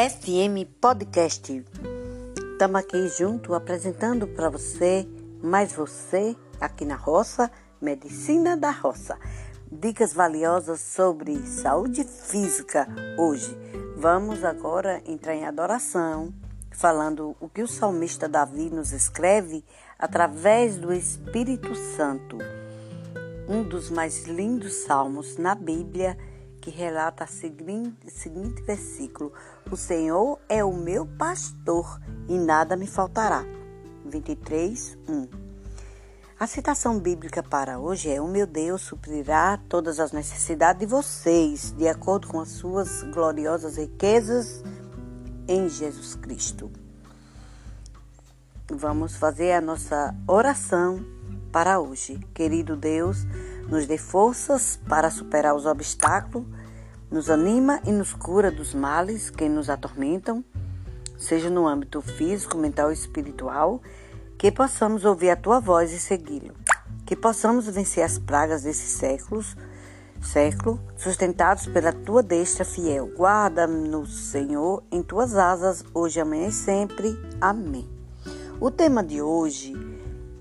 FM Podcast. Estamos aqui junto apresentando para você, mais você, aqui na roça, Medicina da Roça. Dicas valiosas sobre saúde física hoje. Vamos agora entrar em adoração, falando o que o salmista Davi nos escreve através do Espírito Santo. Um dos mais lindos salmos na Bíblia que relata o seguinte, seguinte versículo: O Senhor é o meu pastor e nada me faltará. 23, 1. A citação bíblica para hoje é: O meu Deus suprirá todas as necessidades de vocês, de acordo com as suas gloriosas riquezas em Jesus Cristo. Vamos fazer a nossa oração para hoje. Querido Deus, nos dê forças para superar os obstáculos, nos anima e nos cura dos males que nos atormentam, seja no âmbito físico, mental ou espiritual, que possamos ouvir a tua voz e segui-lo, que possamos vencer as pragas desses séculos, século, sustentados pela tua destra fiel. Guarda-nos, Senhor, em tuas asas, hoje, amanhã e sempre. Amém. O tema de hoje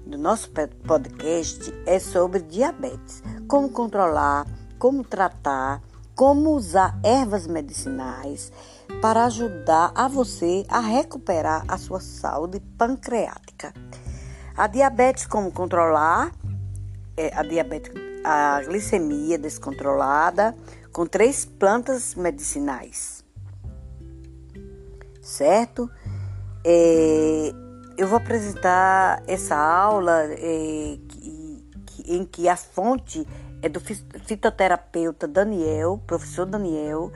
do nosso podcast é sobre diabetes. Como controlar, como tratar, como usar ervas medicinais para ajudar a você a recuperar a sua saúde pancreática. A diabetes, como controlar, é a diabetes, a glicemia descontrolada com três plantas medicinais, certo? É, eu vou apresentar essa aula é, que, que, em que a fonte é do fitoterapeuta Daniel, professor Daniel,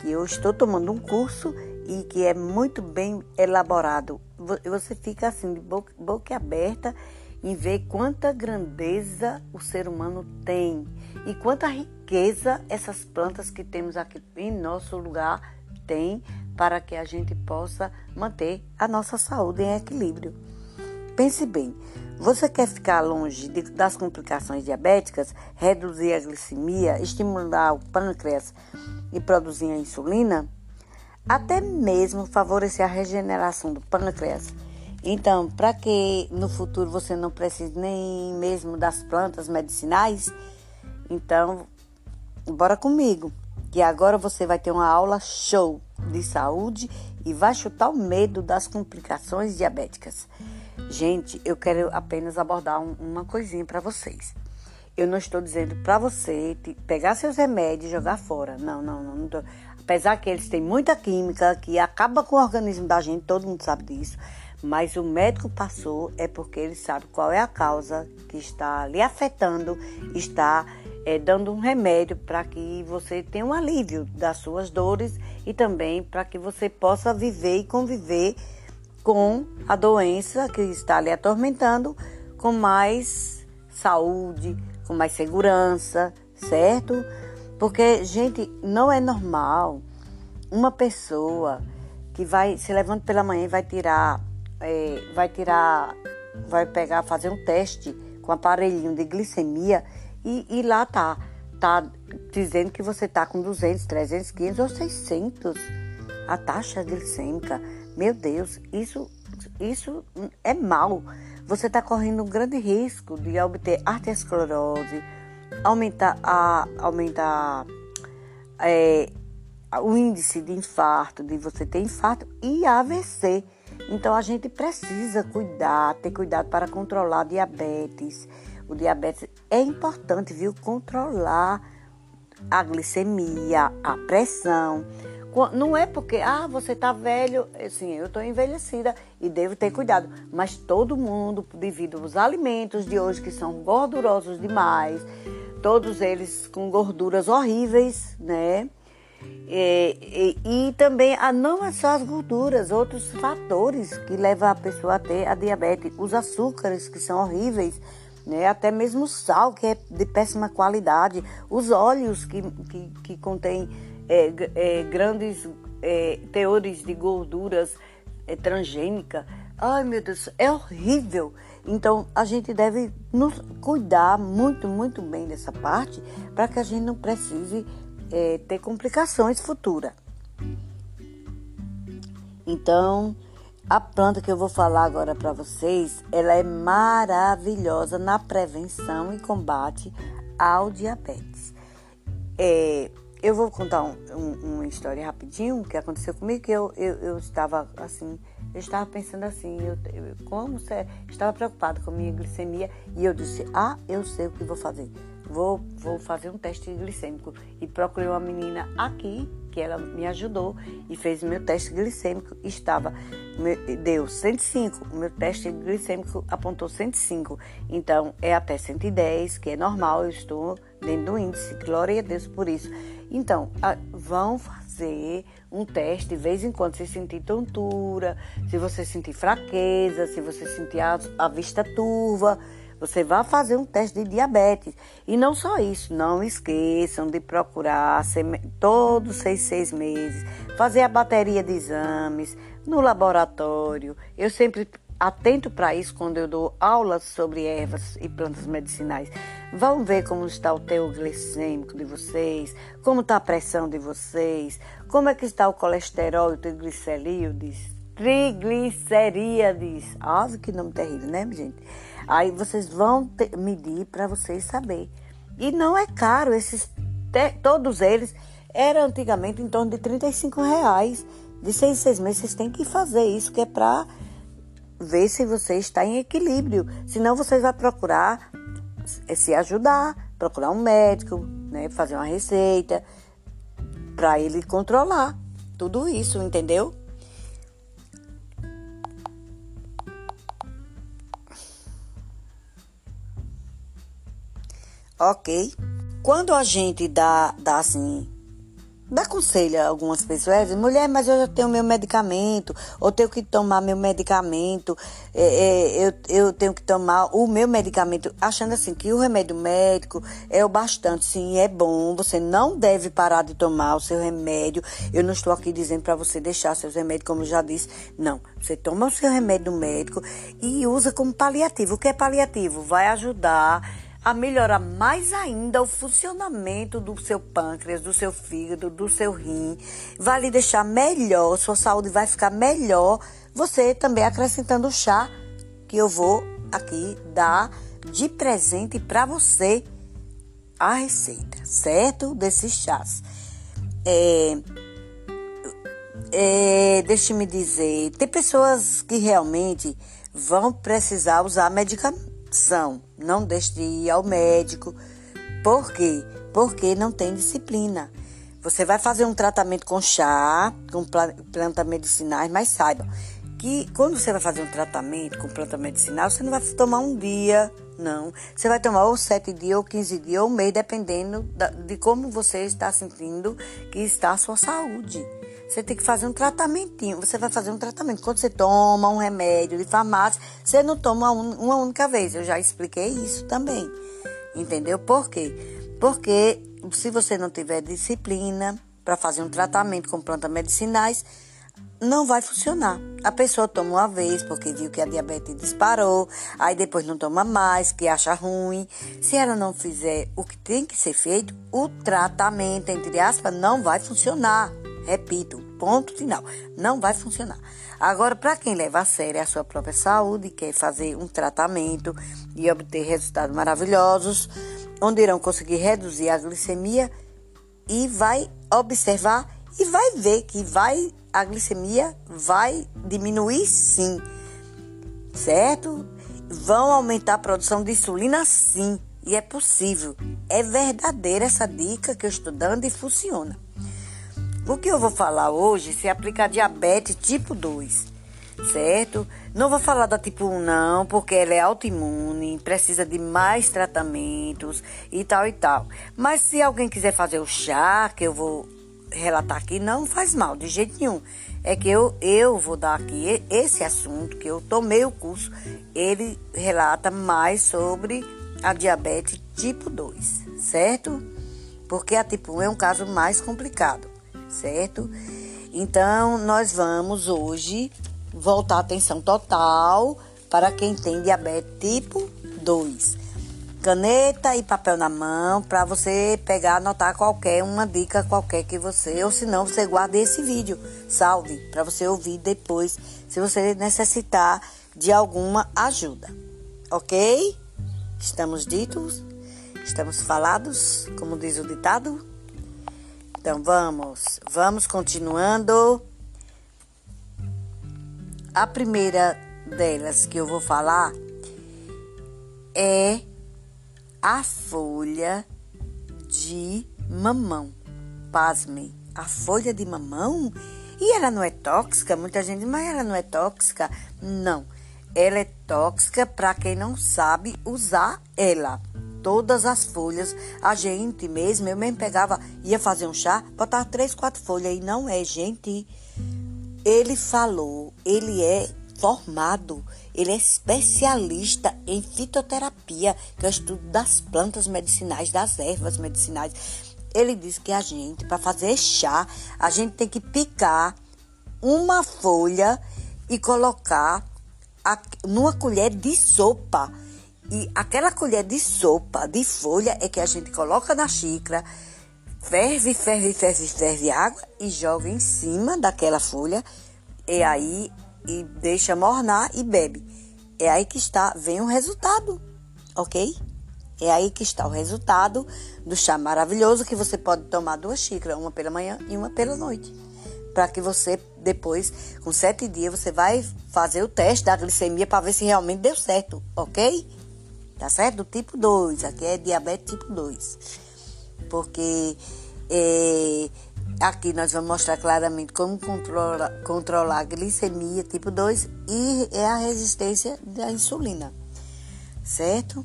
que eu estou tomando um curso e que é muito bem elaborado. Você fica assim, de boca, boca aberta, em ver quanta grandeza o ser humano tem e quanta riqueza essas plantas que temos aqui em nosso lugar têm para que a gente possa manter a nossa saúde em equilíbrio. Pense bem, você quer ficar longe de, das complicações diabéticas, reduzir a glicemia, estimular o pâncreas e produzir a insulina? Até mesmo favorecer a regeneração do pâncreas. Então, para que no futuro você não precise nem mesmo das plantas medicinais, então, bora comigo, que agora você vai ter uma aula show de saúde e vai chutar o medo das complicações diabéticas. Gente, eu quero apenas abordar um, uma coisinha para vocês. Eu não estou dizendo para você pegar seus remédios e jogar fora. Não, não, não. não tô. Apesar que eles têm muita química que acaba com o organismo da gente, todo mundo sabe disso. Mas o médico passou é porque ele sabe qual é a causa que está lhe afetando, está é, dando um remédio para que você tenha um alívio das suas dores e também para que você possa viver e conviver com a doença que está lhe atormentando com mais saúde, com mais segurança, certo? Porque, gente, não é normal uma pessoa que vai se levanta pela manhã e vai tirar, é, vai tirar, vai pegar, fazer um teste com aparelhinho de glicemia e, e lá tá, tá dizendo que você tá com 200, 300, 500 ou 600 a taxa glicêmica. Meu Deus, isso, isso é mal. Você está correndo um grande risco de obter arteriosclerose, aumentar, a, aumentar é, o índice de infarto, de você ter infarto e AVC. Então a gente precisa cuidar, ter cuidado para controlar diabetes. O diabetes é importante, viu? Controlar a glicemia, a pressão. Não é porque, ah, você tá velho, assim, eu tô envelhecida e devo ter cuidado. Mas todo mundo, devido aos alimentos de hoje que são gordurosos demais, todos eles com gorduras horríveis, né? E, e, e, também a, não é só as gorduras, outros fatores que levam a pessoa a ter a diabetes, os açúcares que são horríveis, né? até mesmo o sal que é de péssima qualidade, os óleos que, que, que contêm é, é, grandes é, teores de gorduras é, transgênicas. Ai meu Deus, é horrível. Então a gente deve nos cuidar muito, muito bem dessa parte para que a gente não precise é, ter complicações futuras. Então, a planta que eu vou falar agora para vocês, ela é maravilhosa na prevenção e combate ao diabetes. É, eu vou contar um, um, uma história rapidinho que aconteceu comigo, que eu, eu, eu estava assim, eu estava pensando assim, eu, eu como você estava preocupada com a minha glicemia e eu disse, ah, eu sei o que vou fazer. Vou, vou fazer um teste glicêmico. E procurei uma menina aqui, que ela me ajudou e fez o meu teste glicêmico. Estava, deu 105. O meu teste glicêmico apontou 105. Então, é até 110, que é normal, eu estou dentro do índice. Glória a Deus por isso. Então, vão fazer um teste de vez em quando, se sentir tontura, se você sentir fraqueza, se você sentir a, a vista turva, você vai fazer um teste de diabetes. E não só isso, não esqueçam de procurar todos seis, seis meses, fazer a bateria de exames no laboratório. Eu sempre atento para isso quando eu dou aulas sobre ervas e plantas medicinais. Vão ver como está o teu glicêmico de vocês, como está a pressão de vocês, como é que está o colesterol e o triglicerídeos, triglicerídeos. Ah, que nome terrível, né, gente? Aí vocês vão medir para vocês saber. E não é caro, esses todos eles eram antigamente em torno de 35 reais. De seis em seis meses vocês têm que fazer isso, que é para ver se você está em equilíbrio. Senão vocês vão procurar se ajudar, procurar um médico, né, fazer uma receita para ele controlar tudo isso, entendeu? Ok. Quando a gente dá, dá assim, dá conselho a algumas pessoas, mulher, mas eu já tenho meu medicamento, ou tenho que tomar meu medicamento, é, é, eu, eu tenho que tomar o meu medicamento, achando assim que o remédio médico é o bastante, sim, é bom, você não deve parar de tomar o seu remédio. Eu não estou aqui dizendo para você deixar seus remédios, como eu já disse, não. Você toma o seu remédio médico e usa como paliativo. O que é paliativo? Vai ajudar a melhorar mais ainda o funcionamento do seu pâncreas, do seu fígado, do seu rim. Vai lhe deixar melhor, sua saúde vai ficar melhor. Você também acrescentando o chá que eu vou aqui dar de presente para você a receita, certo? Desses chás. É, é, Deixe-me dizer, tem pessoas que realmente vão precisar usar medicação não deixe de ir ao médico. Por quê? Porque não tem disciplina. Você vai fazer um tratamento com chá, com plantas medicinais, mas saiba que quando você vai fazer um tratamento com planta medicinal, você não vai tomar um dia, não. Você vai tomar ou sete dias, ou quinze dias, ou um mês, dependendo de como você está sentindo que está a sua saúde. Você tem que fazer um tratamentinho. Você vai fazer um tratamento. Quando você toma um remédio de farmácia, você não toma uma única vez. Eu já expliquei isso também. Entendeu? Por quê? Porque se você não tiver disciplina para fazer um tratamento com plantas medicinais, não vai funcionar. A pessoa toma uma vez porque viu que a diabetes disparou, aí depois não toma mais, que acha ruim. Se ela não fizer o que tem que ser feito, o tratamento, entre aspas, não vai funcionar. Repito, ponto final. Não vai funcionar. Agora, para quem leva a sério a sua própria saúde, quer fazer um tratamento e obter resultados maravilhosos, onde irão conseguir reduzir a glicemia e vai observar e vai ver que vai a glicemia vai diminuir sim. Certo? Vão aumentar a produção de insulina sim. E é possível. É verdadeira essa dica que eu estou dando e funciona. O que eu vou falar hoje se aplica a diabetes tipo 2, certo? Não vou falar da tipo 1 não, porque ela é autoimune, precisa de mais tratamentos e tal e tal. Mas se alguém quiser fazer o chá, que eu vou relatar aqui, não faz mal, de jeito nenhum. É que eu, eu vou dar aqui esse assunto, que eu tomei o curso, ele relata mais sobre a diabetes tipo 2, certo? Porque a tipo 1 é um caso mais complicado certo? Então, nós vamos hoje voltar a atenção total para quem tem diabetes tipo 2. Caneta e papel na mão para você pegar, anotar qualquer uma dica qualquer que você, ou se não, você guarde esse vídeo, salve para você ouvir depois, se você necessitar de alguma ajuda. OK? Estamos ditos? Estamos falados, como diz o ditado? Então vamos, vamos continuando. A primeira delas que eu vou falar é a folha de mamão. Pasmem, a folha de mamão? E ela não é tóxica? Muita gente mas ela não é tóxica? Não, ela é tóxica para quem não sabe usar ela. Todas as folhas, a gente mesmo, eu mesmo pegava, ia fazer um chá, botava três, quatro folhas e não é, gente. Ele falou, ele é formado, ele é especialista em fitoterapia, que é o estudo das plantas medicinais, das ervas medicinais. Ele disse que a gente, para fazer chá, a gente tem que picar uma folha e colocar a, numa colher de sopa. E aquela colher de sopa de folha é que a gente coloca na xícara, ferve, ferve, ferve, ferve água e joga em cima daquela folha. E aí e deixa mornar e bebe. É aí que está, vem o resultado, ok? É aí que está o resultado do chá maravilhoso que você pode tomar duas xícaras, uma pela manhã e uma pela noite. Para que você, depois, com sete dias, você vai fazer o teste da glicemia para ver se realmente deu certo, ok? Tá certo? Tipo 2, aqui é diabetes tipo 2. Porque é, Aqui nós vamos mostrar claramente como controla, controlar a glicemia tipo 2 e é a resistência da insulina, certo?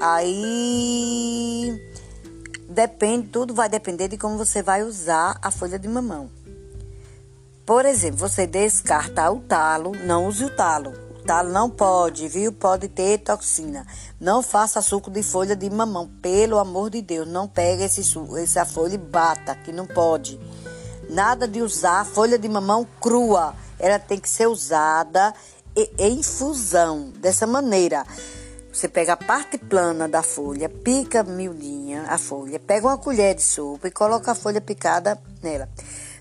Aí depende, tudo vai depender de como você vai usar a folha de mamão. Por exemplo, você descarta o talo, não use o talo Não pode, viu? Pode ter toxina. Não faça suco de folha de mamão, pelo amor de Deus. Não pega esse essa folha e bata, que não pode. Nada de usar folha de mamão crua. Ela tem que ser usada em infusão, dessa maneira. Você pega a parte plana da folha, pica miudinha a folha, pega uma colher de sopa e coloca a folha picada nela.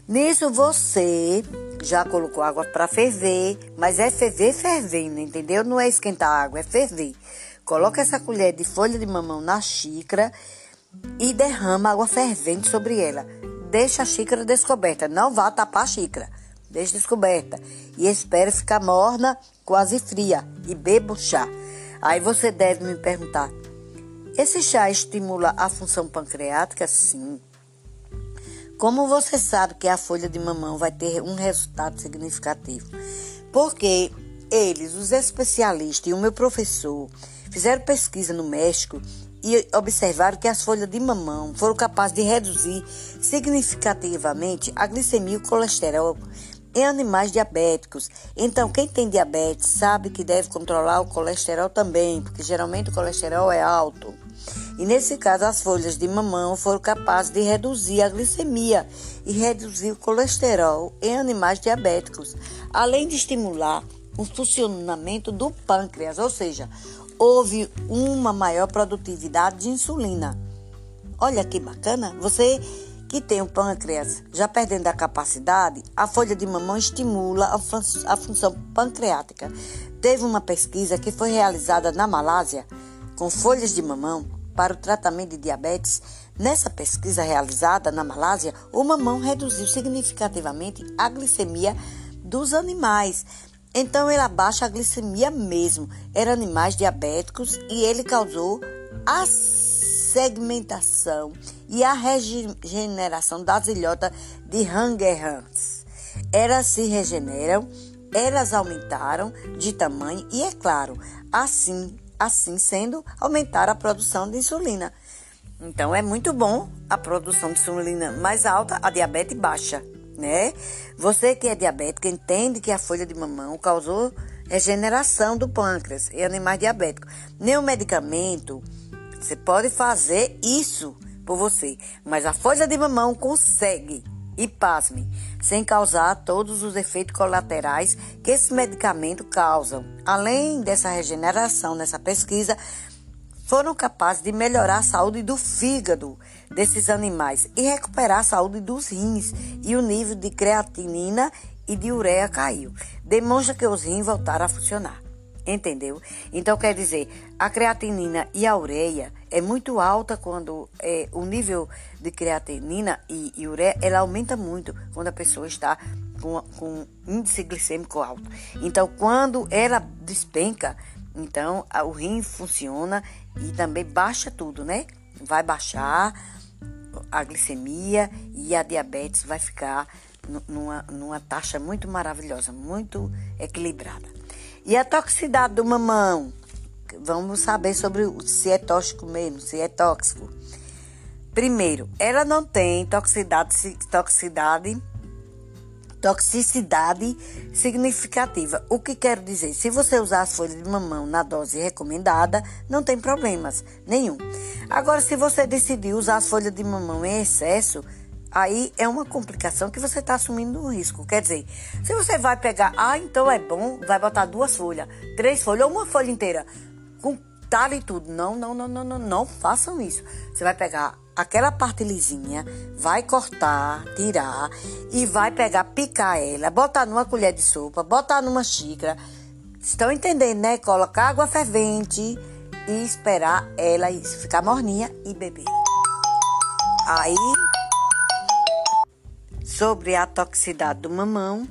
Nisso você já colocou água para ferver, mas é ferver fervendo, entendeu? Não é esquentar a água, é ferver. Coloca essa colher de folha de mamão na xícara e derrama água fervente sobre ela. Deixa a xícara descoberta, não vá tapar a xícara. Deixa descoberta e espere ficar morna, quase fria e beba o chá. Aí você deve me perguntar: esse chá estimula a função pancreática? Sim. Como você sabe que a folha de mamão vai ter um resultado significativo? Porque eles, os especialistas e o meu professor, fizeram pesquisa no México e observaram que as folhas de mamão foram capazes de reduzir significativamente a glicemia e o colesterol em animais diabéticos. Então, quem tem diabetes sabe que deve controlar o colesterol também, porque geralmente o colesterol é alto. E nesse caso, as folhas de mamão foram capazes de reduzir a glicemia e reduzir o colesterol em animais diabéticos, além de estimular o funcionamento do pâncreas, ou seja, houve uma maior produtividade de insulina. Olha que bacana! Você que tem o pâncreas já perdendo a capacidade, a folha de mamão estimula a, fun a função pancreática. Teve uma pesquisa que foi realizada na Malásia com folhas de mamão para o tratamento de diabetes, nessa pesquisa realizada na Malásia, o mamão reduziu significativamente a glicemia dos animais. Então ele abaixa a glicemia mesmo. Eram animais diabéticos e ele causou a segmentação e a regeneração das ilhotas de Langerhans. Elas se regeneram, elas aumentaram de tamanho e, é claro, assim assim sendo, aumentar a produção de insulina. Então é muito bom a produção de insulina mais alta, a diabetes baixa, né? Você que é diabético entende que a folha de mamão causou regeneração do pâncreas em animais diabéticos. Nenhum medicamento você pode fazer isso por você, mas a folha de mamão consegue E pasme, sem causar todos os efeitos colaterais que esse medicamento causam. Além dessa regeneração nessa pesquisa, foram capazes de melhorar a saúde do fígado desses animais e recuperar a saúde dos rins e o nível de creatinina e de ureia caiu. Demonstra que os rins voltaram a funcionar. Entendeu? Então quer dizer, a creatinina e a ureia é muito alta quando é, o nível de creatinina e, e, ureia ela aumenta muito quando a pessoa está com, com índice glicêmico alto. Então quando ela despenca, então a, o rim funciona e também baixa tudo, né? Vai baixar a glicemia e a diabetes vai ficar numa, numa taxa muito maravilhosa, muito equilibrada. E a toxicidade do mamão? Vamos saber sobre se é tóxico mesmo, se é tóxico. Primeiro, ela não tem toxicidade, toxicidade, toxicidade significativa. O que quero dizer? Se você usar as folhas de mamão na dose recomendada, não tem problemas nenhum. Agora, se você decidir usar as folhas de mamão em excesso, aí é uma complicação que você está assumindo um risco. Quer dizer, se você vai pegar, ah, então é bom, vai botar duas folhas, três folhas ou uma folha inteira, com talho e tudo. Não, não, não, não, não, não façam isso. Você vai pegar aquela parte lisinha, vai cortar, tirar e vai pegar, picar ela, botar numa colher de sopa, botar numa xícara. Estão entendendo, né? Colocar água fervente e esperar ela ficar morninha e beber. Aí sobre a toxicidade do mamão.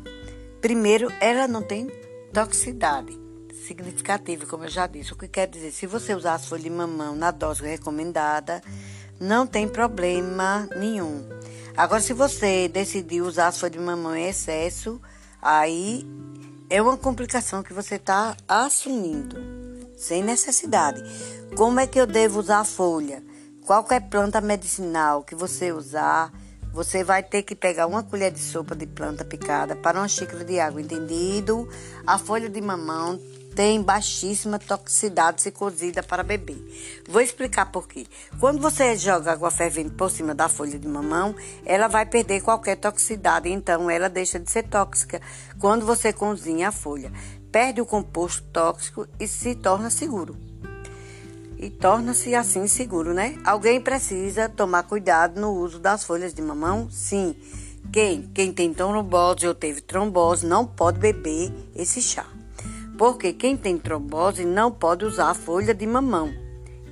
Primeiro, ela não tem toxicidade significativa, como eu já disse. O que quer dizer, se você usar as folhas de mamão na dose recomendada, não tem problema nenhum. Agora, se você decidir usar as folhas de mamão em excesso, aí é uma complicação que você está assumindo, sem necessidade. Como é que eu devo usar a folha? Qualquer planta medicinal que você usar, você vai ter que pegar uma colher de sopa de planta picada para uma xícara de água, entendido? A folha de mamão tem baixíssima toxicidade se cozida para beber. Vou explicar por quê. Quando você joga água fervente por cima da folha de mamão, ela vai perder qualquer toxicidade, então ela deixa de ser tóxica. Quando você cozinha a folha, perde o composto tóxico e se torna seguro e torna-se assim seguro, né? Alguém precisa tomar cuidado no uso das folhas de mamão? Sim. Quem? Quem tem trombose ou teve trombose não pode beber esse chá. Porque quem tem trombose não pode usar a folha de mamão.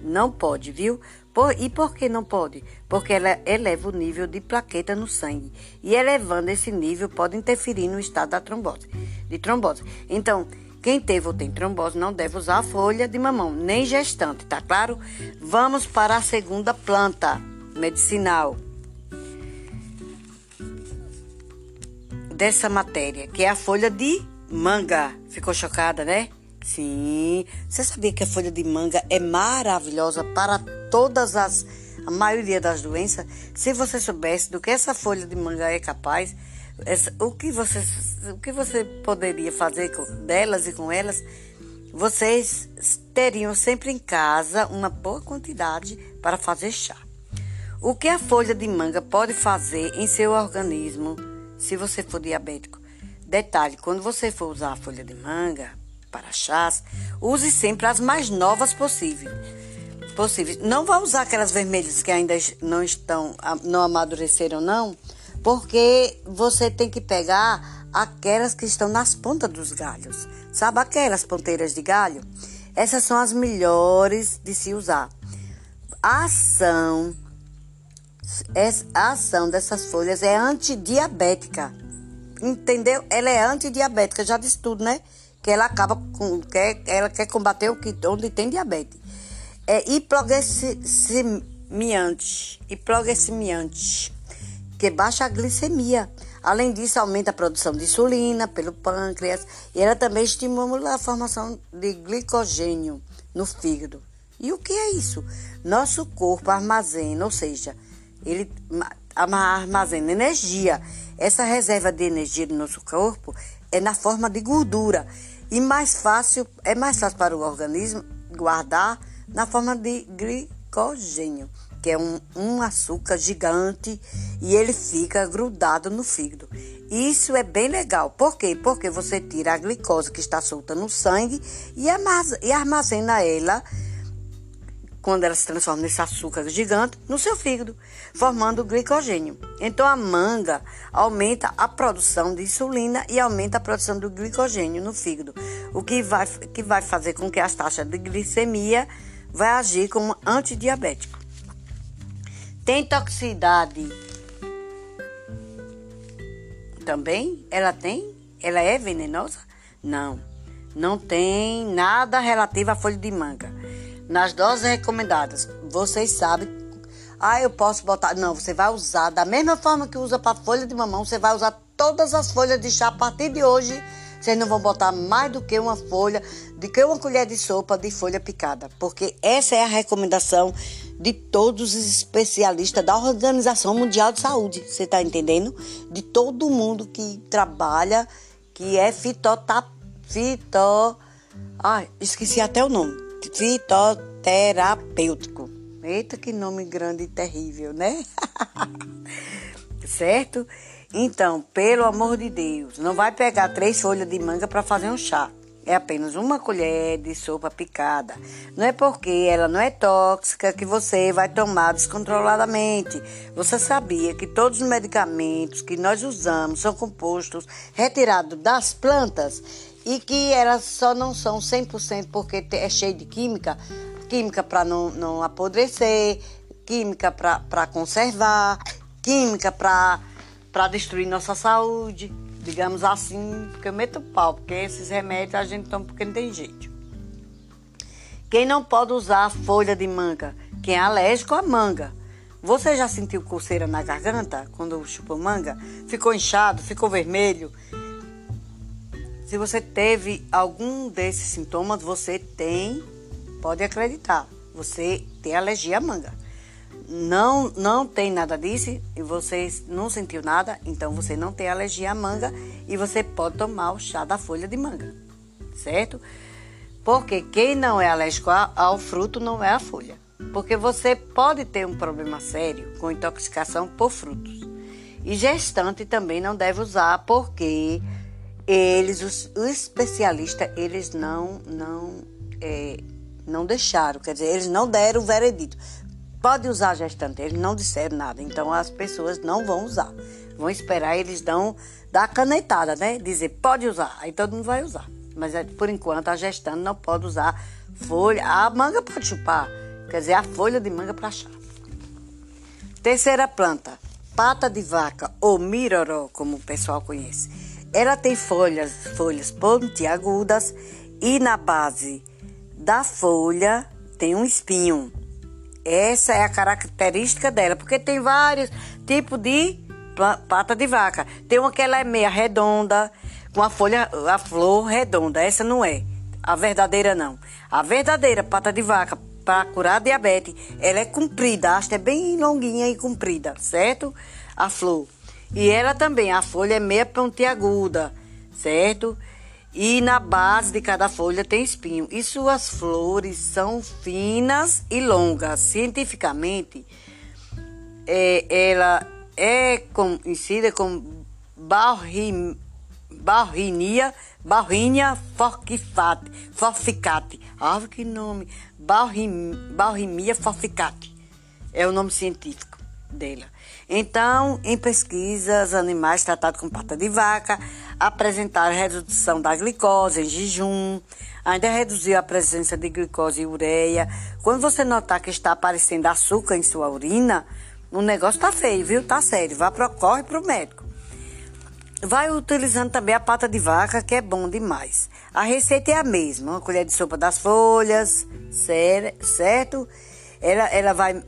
Não pode, viu? Por, e por que não pode? Porque ela eleva o nível de plaqueta no sangue. E elevando esse nível pode interferir no estado da trombose. De trombose. Então, quem teve ou tem trombose não deve usar a folha de mamão, nem gestante, tá claro? Vamos para a segunda planta medicinal dessa matéria, que é a folha de manga. Ficou chocada, né? Sim. Você sabia que a folha de manga é maravilhosa para todas as a maioria das doenças? Se você soubesse do que essa folha de manga é capaz, essa, o, que você, o que você poderia fazer com, delas e com elas? Vocês teriam sempre em casa uma boa quantidade para fazer chá. O que a folha de manga pode fazer em seu organismo se você for diabético? Detalhe: quando você for usar a folha de manga para chás, use sempre as mais novas possíveis. possíveis. Não vá usar aquelas vermelhas que ainda não estão, não amadureceram, não porque você tem que pegar aquelas que estão nas pontas dos galhos. Sabe aquelas ponteiras de galho? Essas são as melhores de se usar. A ação, a ação dessas folhas é antidiabética. Entendeu? Ela é antidiabética, já disse tudo, né? Que ela acaba com. Quer, ela quer combater o que, onde tem diabetes. É hipoglessemiante. Hipoglessemiante que baixa a glicemia. Além disso, aumenta a produção de insulina pelo pâncreas e ela também estimula a formação de glicogênio no fígado. E o que é isso? Nosso corpo armazena, ou seja, ele armazena energia. Essa reserva de energia do nosso corpo é na forma de gordura e mais fácil é mais fácil para o organismo guardar na forma de glicogênio que é um, um açúcar gigante e ele fica grudado no fígado. Isso é bem legal. Por quê? Porque você tira a glicose que está solta no sangue e armazena ela quando ela se transforma nesse açúcar gigante, no seu fígado, formando glicogênio. Então a manga aumenta a produção de insulina e aumenta a produção do glicogênio no fígado, o que vai, que vai fazer com que as taxas de glicemia vai agir como antidiabético. Tem toxicidade também? Ela tem? Ela é venenosa? Não. Não tem nada relativo à folha de manga nas doses recomendadas, vocês sabem. Ah, eu posso botar. Não, você vai usar da mesma forma que usa para folha de mamão, você vai usar todas as folhas de chá a partir de hoje. Vocês não vão botar mais do que uma folha, do que uma colher de sopa de folha picada, porque essa é a recomendação de todos os especialistas da Organização Mundial de Saúde. Você está entendendo? De todo mundo que trabalha, que é fitotap, fito, ai, esqueci até o nome fitoterapêutico. Eita, que nome grande e terrível, né? certo? Então, pelo amor de Deus, não vai pegar três folhas de manga para fazer um chá. É apenas uma colher de sopa picada. Não é porque ela não é tóxica que você vai tomar descontroladamente. Você sabia que todos os medicamentos que nós usamos são compostos retirados das plantas e que elas só não são 100% porque é cheio de química, química para não, não apodrecer, química para conservar, química para destruir nossa saúde, digamos assim, porque eu meto pau, porque esses remédios a gente toma porque não tem jeito. Quem não pode usar folha de manga? Quem é alérgico à manga. Você já sentiu coceira na garganta quando chupou manga? Ficou inchado, ficou vermelho? Se você teve algum desses sintomas, você tem, pode acreditar, você tem alergia à manga. Não, não tem nada disso e você não sentiu nada, então você não tem alergia à manga e você pode tomar o chá da folha de manga, certo? Porque quem não é alérgico ao fruto não é a folha. Porque você pode ter um problema sério com intoxicação por frutos. E gestante também não deve usar porque eles, os, os especialistas, eles não, não, é, não deixaram, quer dizer, eles não deram o veredito. Pode usar gestante, eles não disseram nada, então as pessoas não vão usar. Vão esperar, eles dão, dar canetada, né? Dizer, pode usar, aí todo mundo vai usar. Mas é, por enquanto a gestante não pode usar folha, a manga pode chupar, quer dizer, a folha de manga para chá. Terceira planta, pata de vaca ou miroró, como o pessoal conhece. Ela tem folhas, folhas pontiagudas e na base da folha tem um espinho. Essa é a característica dela, porque tem vários tipos de pata de vaca. Tem uma que ela é meia redonda, com a folha, a flor redonda. Essa não é. A verdadeira não. A verdadeira pata de vaca para curar diabetes, ela é comprida, a haste é bem longuinha e comprida, certo? A flor. E ela também, a folha é meia pontiaguda, certo? E na base de cada folha tem espinho. E suas flores são finas e longas. Cientificamente, é, ela é conhecida como barrim, barrinia, barrinia forficate, forficate. Ah, que nome! Barrim, barrimia forficate. É o nome científico dela. Então, em pesquisas, animais tratados com pata de vaca apresentaram redução da glicose em jejum, ainda reduziu a presença de glicose e ureia. Quando você notar que está aparecendo açúcar em sua urina, o negócio tá feio, viu? Tá sério. Vá pro, corre pro médico. Vai utilizando também a pata de vaca, que é bom demais. A receita é a mesma: uma colher de sopa das folhas, certo? Ela, ela, vai,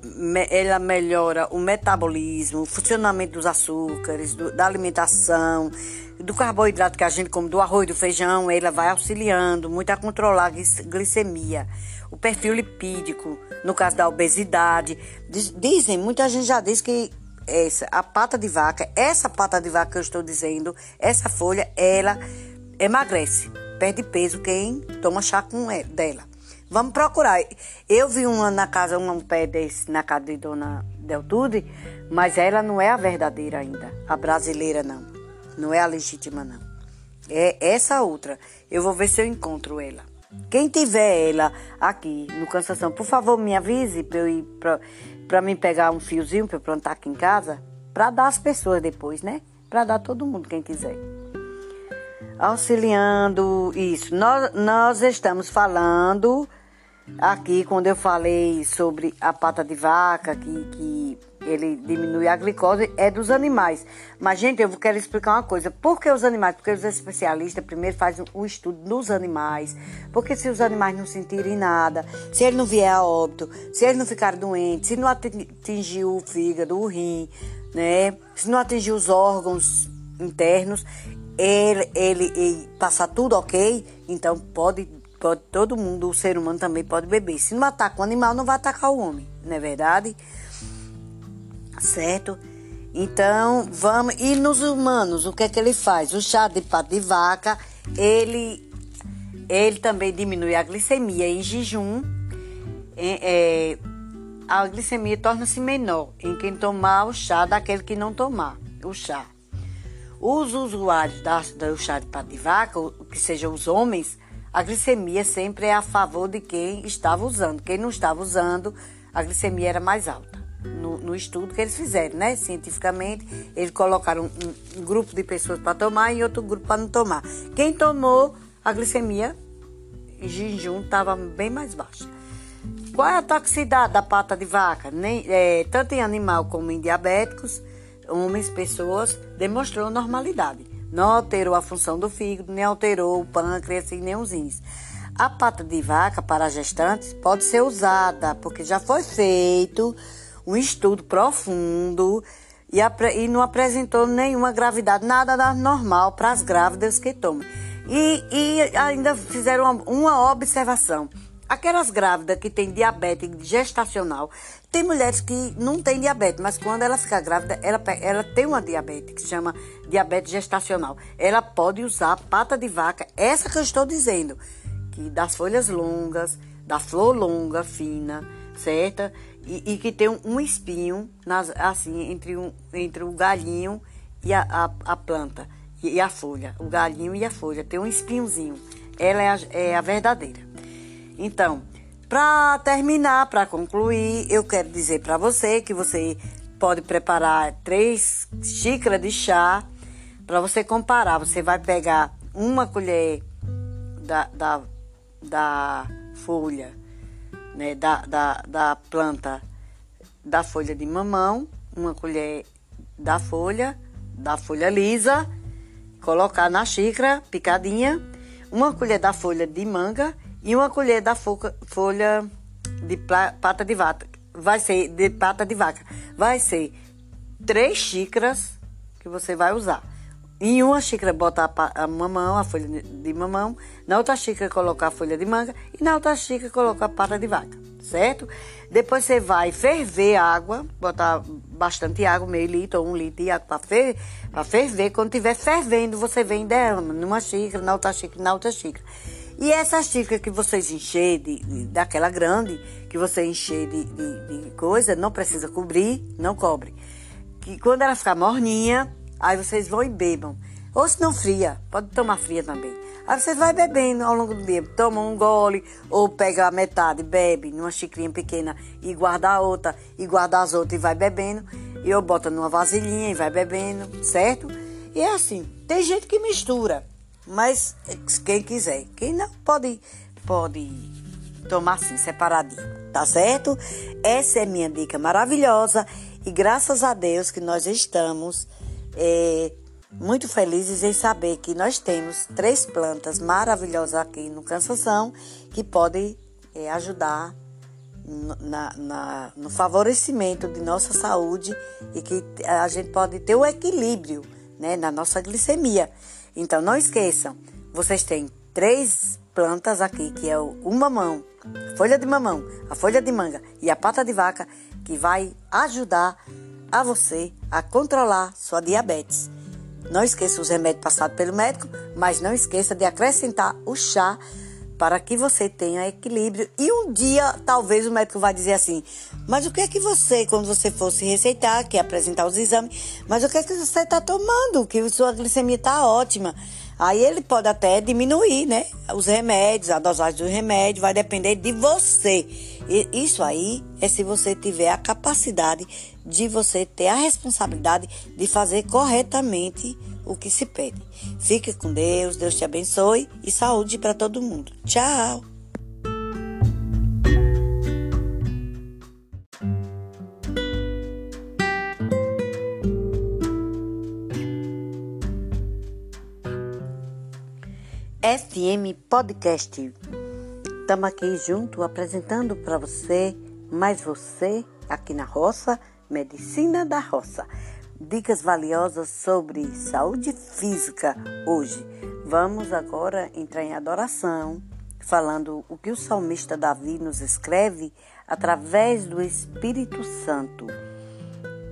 ela melhora o metabolismo, o funcionamento dos açúcares, do, da alimentação, do carboidrato que a gente come, do arroz, do feijão, ela vai auxiliando muito a controlar a glicemia, o perfil lipídico, no caso da obesidade. Dizem, muita gente já diz que essa, a pata de vaca, essa pata de vaca que eu estou dizendo, essa folha, ela emagrece, perde peso quem toma chá com ela, dela. Vamos procurar. Eu vi uma na casa, um pé desse na casa de Dona Deltude, mas ela não é a verdadeira ainda. A brasileira não. Não é a legítima não. É essa outra. Eu vou ver se eu encontro ela. Quem tiver ela aqui no Cansação, por favor, me avise para eu ir para mim pegar um fiozinho para plantar aqui em casa, para dar às pessoas depois, né? Para dar todo mundo quem quiser. Auxiliando isso. Nós, nós estamos falando Aqui, quando eu falei sobre a pata de vaca, que, que ele diminui a glicose, é dos animais. Mas, gente, eu quero explicar uma coisa. Por que os animais? Porque os especialistas primeiro fazem um estudo nos animais. Porque se os animais não sentirem nada, se ele não vier a óbito, se eles não ficarem doentes, se não atingir o fígado, o rim, né? Se não atingir os órgãos internos, ele, ele, ele passar tudo ok, então pode pode todo mundo, o ser humano também pode beber. Se não ataca o animal, não vai atacar o homem, não é verdade? Certo? Então, vamos. E nos humanos, o que é que ele faz? O chá de pato de vaca, ele, ele também diminui a glicemia em jejum. É, é, a glicemia torna-se menor em quem tomar o chá daquele que não tomar o chá. Os usuários da, do chá de pato de vaca, que sejam os homens, a glicemia sempre é a favor de quem estava usando. Quem não estava usando, a glicemia era mais alta. No, no estudo que eles fizeram, né? Cientificamente, eles colocaram um, um grupo de pessoas para tomar e outro grupo para não tomar. Quem tomou, a glicemia em jejum estava bem mais baixa. Qual é a toxicidade da pata de vaca? Nem, é, tanto em animal como em diabéticos, homens, pessoas, demonstrou normalidade. Não alterou a função do fígado, nem alterou o pâncreas e nem os rins. A pata de vaca para gestantes pode ser usada, porque já foi feito um estudo profundo e, e não apresentou nenhuma gravidade, nada normal para as grávidas que tomam. E, e ainda fizeram uma, uma observação. Aquelas grávidas que têm diabetes gestacional, tem mulheres que não têm diabetes, mas quando ela fica grávida, ela, ela tem uma diabetes que se chama diabetes gestacional. Ela pode usar pata de vaca, essa que eu estou dizendo, que das folhas longas, da flor longa, fina, certa? E, e que tem um, espinho, nas, assim, entre, um, entre o galinho e a, a, a planta, e, e, a folha. O galinho e a folha, tem um espinhozinho. Ela é a, é a verdadeira. Então, para terminar, para concluir, eu quero dizer para você que você pode preparar três xícaras de chá para você comparar. Você vai pegar uma colher da, da, da folha, né, da, da, da planta da folha de mamão, uma colher da folha, da folha lisa, colocar na xícara picadinha, uma colher da folha de manga e uma colher da folha de pata de vaca. Vai ser de pata de vaca. Vai ser três xícaras que você vai usar. Em uma xícara botar a, mamão, a folha de mamão, na outra xícara colocar a folha de manga e na outra xícara colocar a pata de vaca, certo? Depois você vai ferver a água, botar bastante água, meio litro ou um litro de água para fer, ferver. Quando estiver fervendo, você vem derrama numa xícara, na outra xícara, na outra xícara. E essa xícara que vocês encher de, de, daquela grande, que você encher de, de, de, coisa, não precisa cobrir, não cobre. Que quando ela ficar morninha, aí vocês vão e bebam. Ou se não fria, pode tomar fria também. Aí vocês vai bebendo ao longo do dia. Toma um gole, ou pega a metade, bebe numa xicrinha pequena e guarda a outra, e guarda as outras e vai bebendo. E eu boto numa vasilhinha e vai bebendo, certo? E é assim. Tem gente que mistura. Mas quem quiser, quem não pode, pode tomar assim, separadinho, tá certo? Essa é minha dica maravilhosa e graças a Deus que nós estamos é, muito felizes em saber que nós temos três plantas maravilhosas aqui no Cansação que podem é, ajudar na, na, no favorecimento de nossa saúde e que a gente pode ter o equilíbrio né, na nossa glicemia. Então não esqueçam, vocês têm três plantas aqui, que é o, mamão, a folha de mamão, a folha de manga e a pata de vaca, que vai ajudar a você a controlar sua diabetes. Não esqueça os remédios passados pelo médico, mas não esqueça de acrescentar o chá para que você tenha equilíbrio. E um dia, talvez o médico vai dizer assim: Mas o que é que você, quando você fosse receitar, que apresentar os exames, mas o que é que você está tomando? Que sua glicemia está ótima. Aí ele pode até diminuir, né? Os remédios, a dosagem do remédio, vai depender de você. E isso aí é se você tiver a capacidade de você ter a responsabilidade de fazer corretamente o que se pede. Fique com Deus, Deus te abençoe e saúde para todo mundo. Tchau! FM Podcast. Estamos aqui junto apresentando para você, mais você, aqui na roça, Medicina da Roça. Dicas valiosas sobre saúde física hoje. Vamos agora entrar em adoração, falando o que o salmista Davi nos escreve através do Espírito Santo.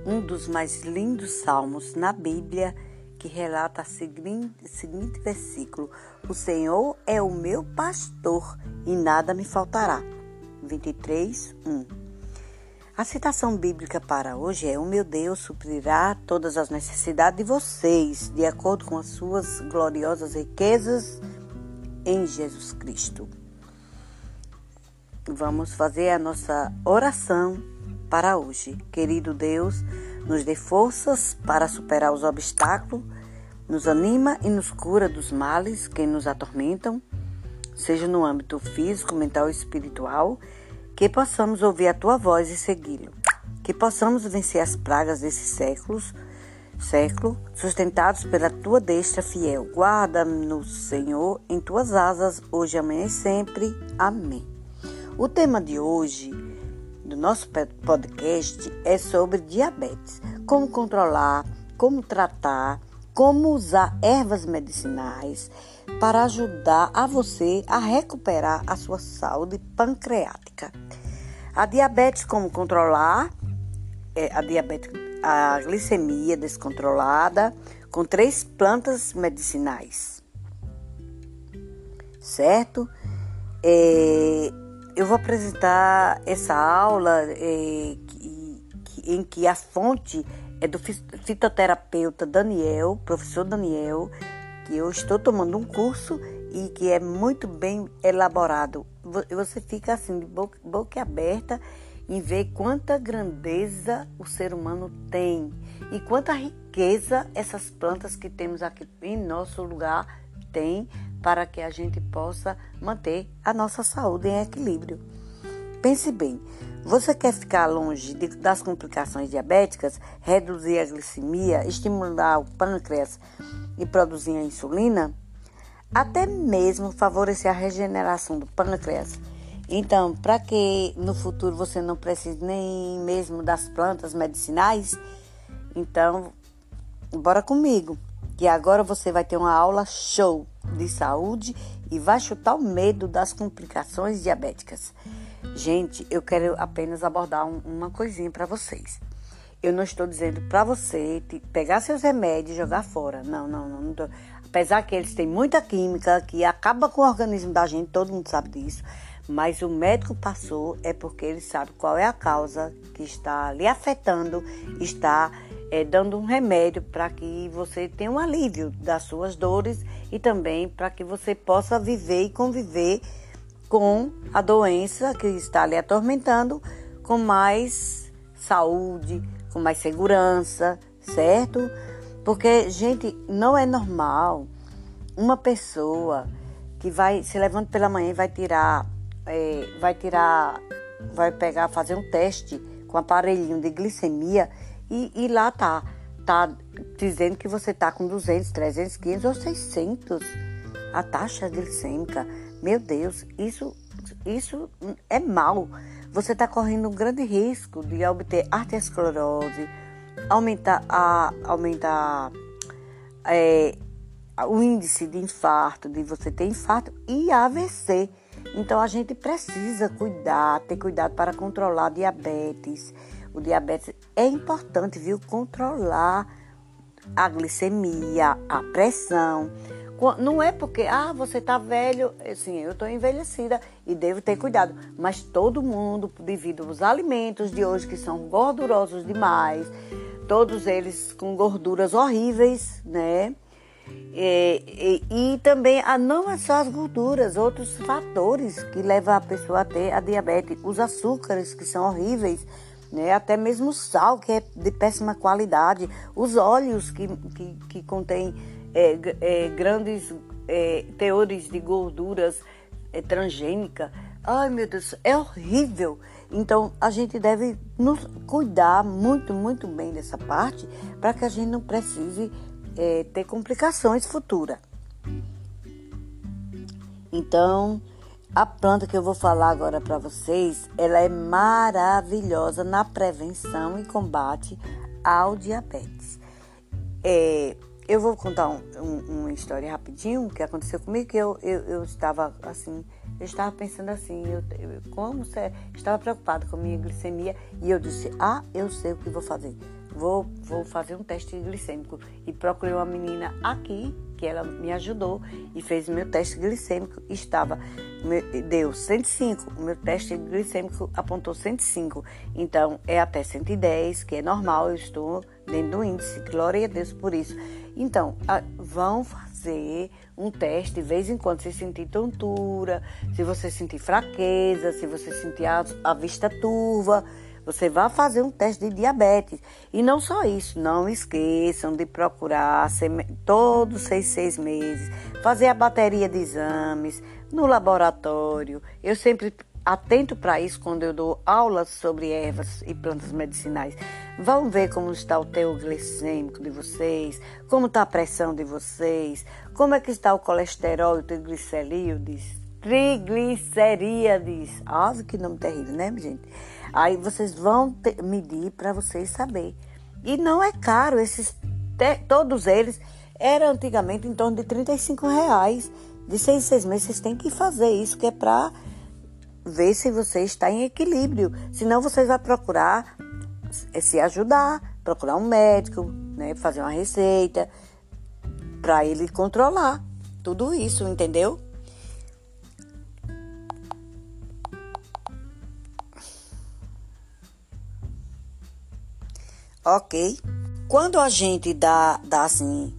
Um dos mais lindos salmos na Bíblia que relata o seguinte, seguinte versículo: O Senhor é o meu pastor e nada me faltará. 23, 1. A citação bíblica para hoje é: O meu Deus suprirá todas as necessidades de vocês, de acordo com as suas gloriosas riquezas em Jesus Cristo. Vamos fazer a nossa oração para hoje. Querido Deus, nos dê forças para superar os obstáculos, nos anima e nos cura dos males que nos atormentam, seja no âmbito físico, mental ou espiritual, que possamos ouvir a tua voz e segui-lo, que possamos vencer as pragas desses séculos, século, sustentados pela tua destra fiel. Guarda-nos, Senhor, em tuas asas, hoje, amanhã e sempre. Amém. O tema de hoje do nosso podcast é sobre diabetes. Como controlar, como tratar, como usar ervas medicinais para ajudar a você a recuperar a sua saúde pancreática. A diabetes, como controlar, é a diabetes, a glicemia descontrolada com três plantas medicinais, certo? É, eu vou apresentar essa aula é, que, que, em que a fonte é do fitoterapeuta Daniel, professor Daniel, que eu estou tomando um curso e que é muito bem elaborado. Você fica assim, de boca, boca aberta, em ver quanta grandeza o ser humano tem e quanta riqueza essas plantas que temos aqui em nosso lugar têm para que a gente possa manter a nossa saúde em equilíbrio. Pense bem, você quer ficar longe de, das complicações diabéticas, reduzir a glicemia, estimular o pâncreas e produzir a insulina, até mesmo favorecer a regeneração do pâncreas. Então, para que no futuro você não precise nem mesmo das plantas medicinais, então bora comigo, que agora você vai ter uma aula show de saúde e vai chutar o medo das complicações diabéticas. Gente, eu quero apenas abordar um, uma coisinha para vocês. Eu não estou dizendo para você pegar seus remédios e jogar fora. Não, não, não. não tô. Apesar que eles têm muita química que acaba com o organismo da gente, todo mundo sabe disso. Mas o médico passou é porque ele sabe qual é a causa que está lhe afetando, está é, dando um remédio para que você tenha um alívio das suas dores e também para que você possa viver e conviver com a doença que está lhe atormentando com mais saúde, com mais segurança, certo? Porque, gente, não é normal uma pessoa que vai se levanta pela manhã e vai tirar, é, vai tirar, vai pegar, fazer um teste com aparelhinho de glicemia e, e lá tá, tá dizendo que você tá com 200, 300, 500 ou 600 a taxa glicêmica. Meu Deus, isso, isso é mal. Você está correndo um grande risco de obter arteriosclerose, aumentar, a, aumentar é, o índice de infarto, de você ter infarto e AVC. Então a gente precisa cuidar, ter cuidado para controlar diabetes. O diabetes é importante, viu? Controlar a glicemia, a pressão Não é porque, ah, você tá velho, assim, eu tô envelhecida e devo ter cuidado. Mas todo mundo, devido aos alimentos de hoje que são gordurosos demais, todos eles com gorduras horríveis, né? E, e, e, também ah, não é só as gorduras, outros fatores que levam a pessoa a ter a diabetes, os açúcares que são horríveis, né? até mesmo o sal que é de péssima qualidade, os óleos que, que, que contêm é, é, grandes é, teores de gorduras é, transgênicas. Ai meu Deus, é horrível. Então a gente deve nos cuidar muito, muito bem dessa parte para que a gente não precise é, ter complicações futuras. Então, a planta que eu vou falar agora para vocês, ela é maravilhosa na prevenção e combate ao diabetes. É, eu vou contar um, um, uma história rapidinho que aconteceu comigo, que eu, eu, eu estava assim, eu estava pensando assim, eu, eu como você estava preocupada com a minha glicemia e eu disse, ah, eu sei o que vou fazer vou, vou fazer um teste glicêmico. E procurei uma menina aqui, que ela me ajudou e fez meu teste glicêmico. Estava, deu 105. O meu teste glicêmico apontou 105. Então, é até 110, que é normal, eu estou dentro do índice. Glória a Deus por isso. Então, vão fazer um teste de vez em quando, se sentir tontura, se você sentir fraqueza, se você sentir a, a vista turva você vai fazer um teste de diabetes. E não só isso, não esqueçam de procurar todos seis, seis meses, fazer a bateria de exames no laboratório. Eu sempre atento para isso quando eu dou aulas sobre ervas e plantas medicinais. Vão ver como está o teu glicêmico de vocês, como está a pressão de vocês, como é que está o colesterol e o triglicerídeos, triglicerídeos. Ah, que nome terrível, né, gente? Aí vocês vão ter, medir para vocês saber. E não é caro, esses todos eles eram antigamente em torno de 35 reais. De seis em seis meses vocês têm que fazer isso, que é para ver se você está em equilíbrio. Senão vocês vão procurar se ajudar, procurar um médico, né, fazer uma receita para ele controlar tudo isso, entendeu? ok? Quando a gente dá, dá assim,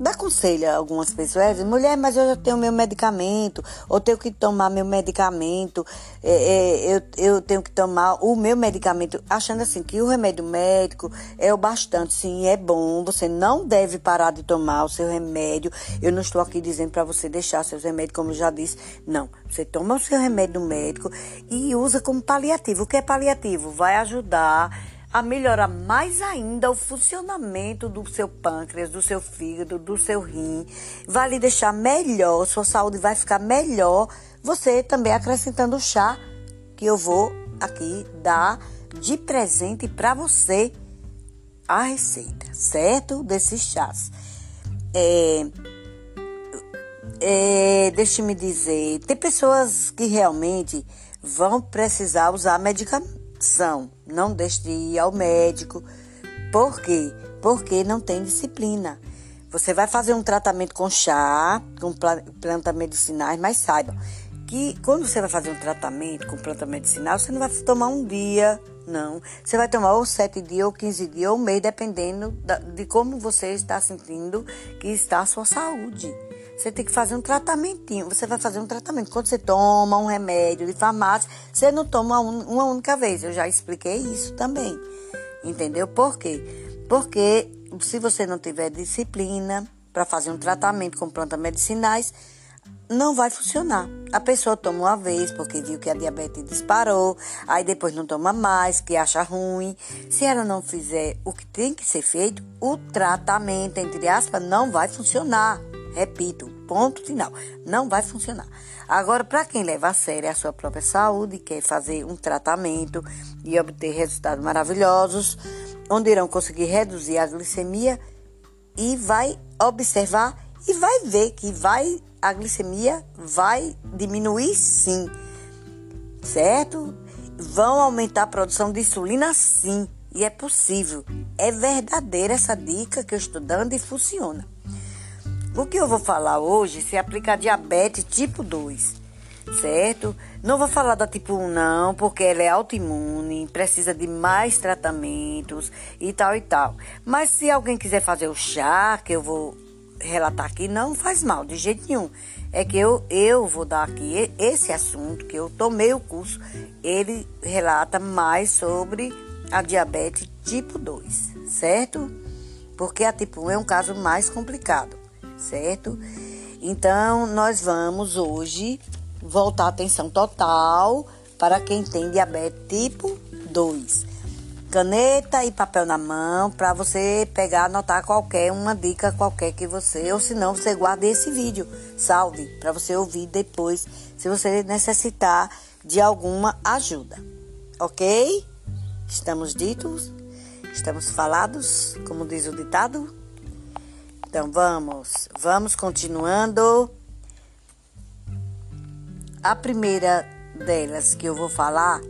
dá conselho a algumas pessoas, mulher, mas eu já tenho meu medicamento, ou tenho que tomar meu medicamento, é, é, eu, eu tenho que tomar o meu medicamento, achando assim que o remédio médico é o bastante, sim, é bom, você não deve parar de tomar o seu remédio. Eu não estou aqui dizendo para você deixar seus remédios, como eu já disse, não. Você toma o seu remédio médico e usa como paliativo. O que é paliativo? Vai ajudar a melhorar mais ainda o funcionamento do seu pâncreas, do seu fígado, do seu rim. Vai lhe deixar melhor, sua saúde vai ficar melhor. Você também acrescentando o chá que eu vou aqui dar de presente para você a receita, certo? Desses chás. É, é, Deixe-me dizer, tem pessoas que realmente vão precisar usar medicação não deixe de ir ao médico. Por quê? Porque não tem disciplina. Você vai fazer um tratamento com chá, com plantas medicinais, mas saiba que quando você vai fazer um tratamento com planta medicinal, você não vai tomar um dia, não. Você vai tomar ou sete dias, ou quinze dias, ou um mês, dependendo de como você está sentindo que está a sua saúde. Você tem que fazer um tratamentinho. Você vai fazer um tratamento. Quando você toma um remédio de farmácia, você não toma uma única vez. Eu já expliquei isso também. Entendeu? Por quê? Porque se você não tiver disciplina para fazer um tratamento com plantas medicinais, não vai funcionar. A pessoa toma uma vez porque viu que a diabetes disparou, aí depois não toma mais, que acha ruim. Se ela não fizer o que tem que ser feito, o tratamento, entre aspas, não vai funcionar. Repito, ponto final. Não vai funcionar. Agora, para quem leva a sério a sua própria saúde, quer fazer um tratamento e obter resultados maravilhosos, onde irão conseguir reduzir a glicemia e vai observar e vai ver que vai a glicemia vai diminuir sim. Certo? Vão aumentar a produção de insulina sim, e é possível. É verdadeira essa dica que eu estou dando e funciona. O que eu vou falar hoje se aplica a diabetes tipo 2, certo? Não vou falar da tipo 1 não, porque ela é autoimune, precisa de mais tratamentos e tal e tal. Mas se alguém quiser fazer o chá, que eu vou relatar aqui, não faz mal, de jeito nenhum. É que eu, eu vou dar aqui esse assunto, que eu tomei o curso, ele relata mais sobre a diabetes tipo 2, certo? Porque a tipo 1 é um caso mais complicado, certo? Então, nós vamos hoje voltar a atenção total para quem tem diabetes tipo 2. Caneta e papel na mão para você pegar, anotar qualquer uma dica qualquer que você, ou se não, você guarde esse vídeo, salve para você ouvir depois, se você necessitar de alguma ajuda. OK? Estamos ditos? Estamos falados, como diz o ditado? Então vamos, vamos continuando. A primeira delas que eu vou falar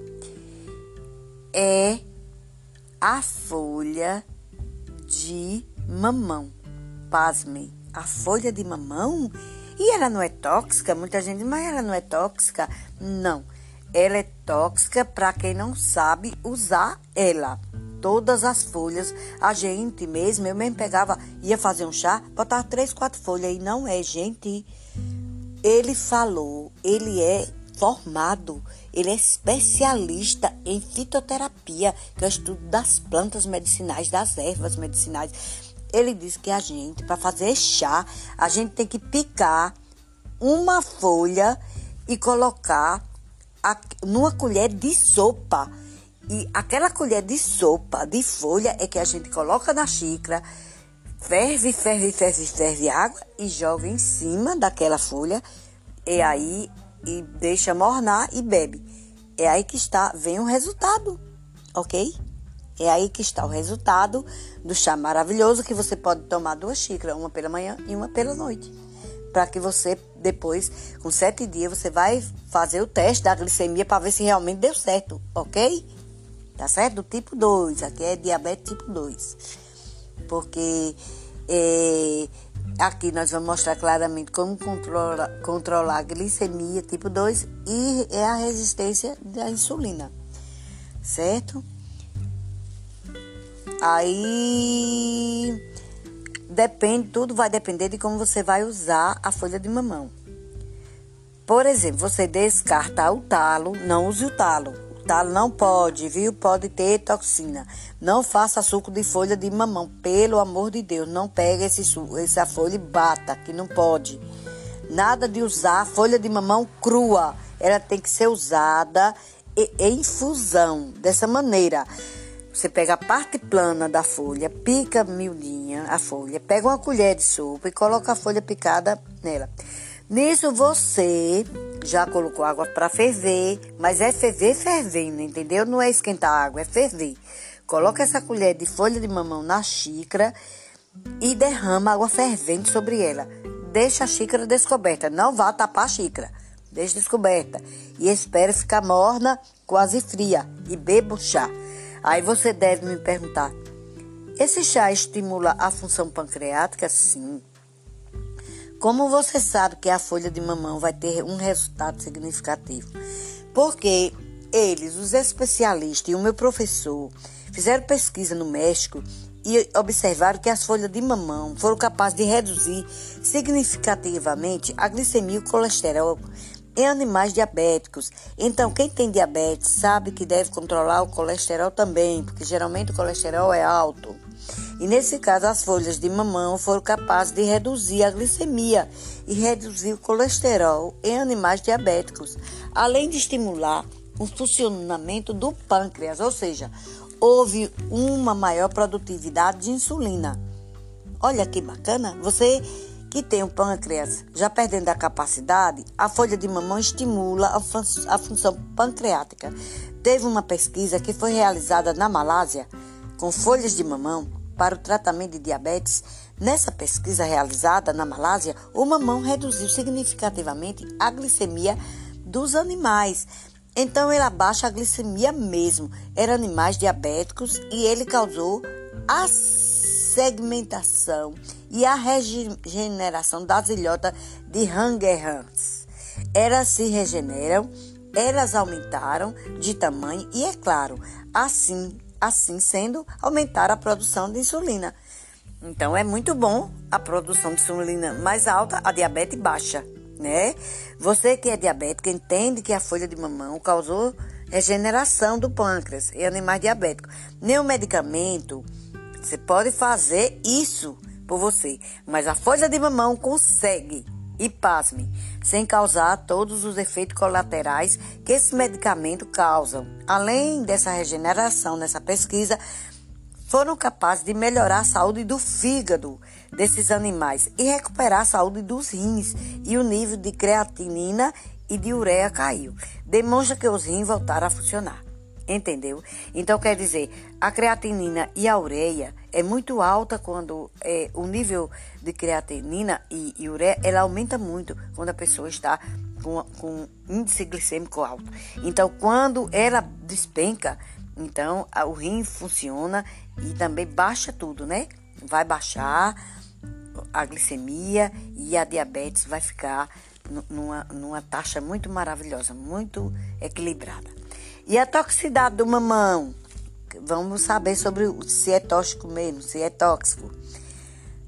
é a folha de mamão. Pasmem, a folha de mamão? E ela não é tóxica? Muita gente, mas ela não é tóxica? Não. Ela é tóxica para quem não sabe usar ela todas as folhas. A gente mesmo, eu mesmo pegava, ia fazer um chá, botava três, quatro folhas. E não é, gente. Ele falou, ele é formado, ele é especialista em fitoterapia, que é o estudo das plantas medicinais, das ervas medicinais. Ele disse que a gente, para fazer chá, a gente tem que picar uma folha e colocar a, numa colher de sopa e aquela colher de sopa de folha é que a gente coloca na xícara, ferve, ferve, ferve, ferve água e joga em cima daquela folha. E aí e deixa mornar e bebe. É aí que está, vem o resultado, ok? É aí que está o resultado do chá maravilhoso que você pode tomar duas xícaras, uma pela manhã e uma pela noite. Para que você, depois, com sete dias, você vai fazer o teste da glicemia para ver se realmente deu certo, ok? Tá certo? Do tipo 2, aqui é diabetes tipo 2. Porque é, aqui nós vamos mostrar claramente como controla, controlar a glicemia tipo 2 e é a resistência da insulina, certo? Aí depende, tudo vai depender de como você vai usar a folha de mamão. Por exemplo, você descarta o talo, não use o talo Não pode, viu? Pode ter toxina. Não faça suco de folha de mamão. Pelo amor de Deus, não pega esse essa folha e bata, que não pode. Nada de usar folha de mamão crua. Ela tem que ser usada em infusão, dessa maneira. Você pega a parte plana da folha, pica miudinha a folha, pega uma colher de sopa e coloca a folha picada nela. Nisso você já colocou água para ferver, mas é ferver fervendo, entendeu? Não é esquentar a água, é ferver. Coloca essa colher de folha de mamão na xícara e derrama água fervente sobre ela. Deixa a xícara descoberta, não vá tapar a xícara. Deixa descoberta e espere ficar morna, quase fria e beba o chá. Aí você deve me perguntar: esse chá estimula a função pancreática? Sim. Como você sabe que a folha de mamão vai ter um resultado significativo? Porque eles, os especialistas e o meu professor, fizeram pesquisa no México e observaram que as folhas de mamão foram capazes de reduzir significativamente a glicemia e o colesterol em animais diabéticos. Então, quem tem diabetes sabe que deve controlar o colesterol também, porque geralmente o colesterol é alto. E nesse caso, as folhas de mamão foram capazes de reduzir a glicemia e reduzir o colesterol em animais diabéticos, além de estimular o funcionamento do pâncreas, ou seja, houve uma maior produtividade de insulina. Olha que bacana! Você que tem o pâncreas já perdendo a capacidade, a folha de mamão estimula a, fun a função pancreática. Teve uma pesquisa que foi realizada na Malásia com folhas de mamão para o tratamento de diabetes. Nessa pesquisa realizada na Malásia, o mamão reduziu significativamente a glicemia dos animais. Então ele abaixa a glicemia mesmo. Eram animais diabéticos e ele causou a segmentação e a regeneração das ilhotas de Langerhans. Elas se regeneram, elas aumentaram de tamanho e, é claro, assim, assim sendo, aumentaram a produção de insulina. Então é muito bom a produção de insulina mais alta, a diabetes baixa, né? Você que é diabético entende que a folha de mamão causou regeneração do pâncreas em animais diabéticos. Nenhum medicamento você pode fazer isso por você, mas a folha de mamão consegue. E pasme, sem causar todos os efeitos colaterais que esse medicamento causam. Além dessa regeneração nessa pesquisa, foram capazes de melhorar a saúde do fígado desses animais e recuperar a saúde dos rins e o nível de creatinina e de ureia caiu. Demonstra que os rins voltaram a funcionar. Entendeu? Então quer dizer, a creatinina e a ureia é muito alta quando é, o nível de creatinina e, e, ureia ela aumenta muito quando a pessoa está com, com índice glicêmico alto. Então quando ela despenca, então a, o rim funciona e também baixa tudo, né? Vai baixar a glicemia e a diabetes vai ficar numa, numa taxa muito maravilhosa, muito equilibrada. E a toxicidade do mamão? Vamos saber sobre se é tóxico mesmo, se é tóxico.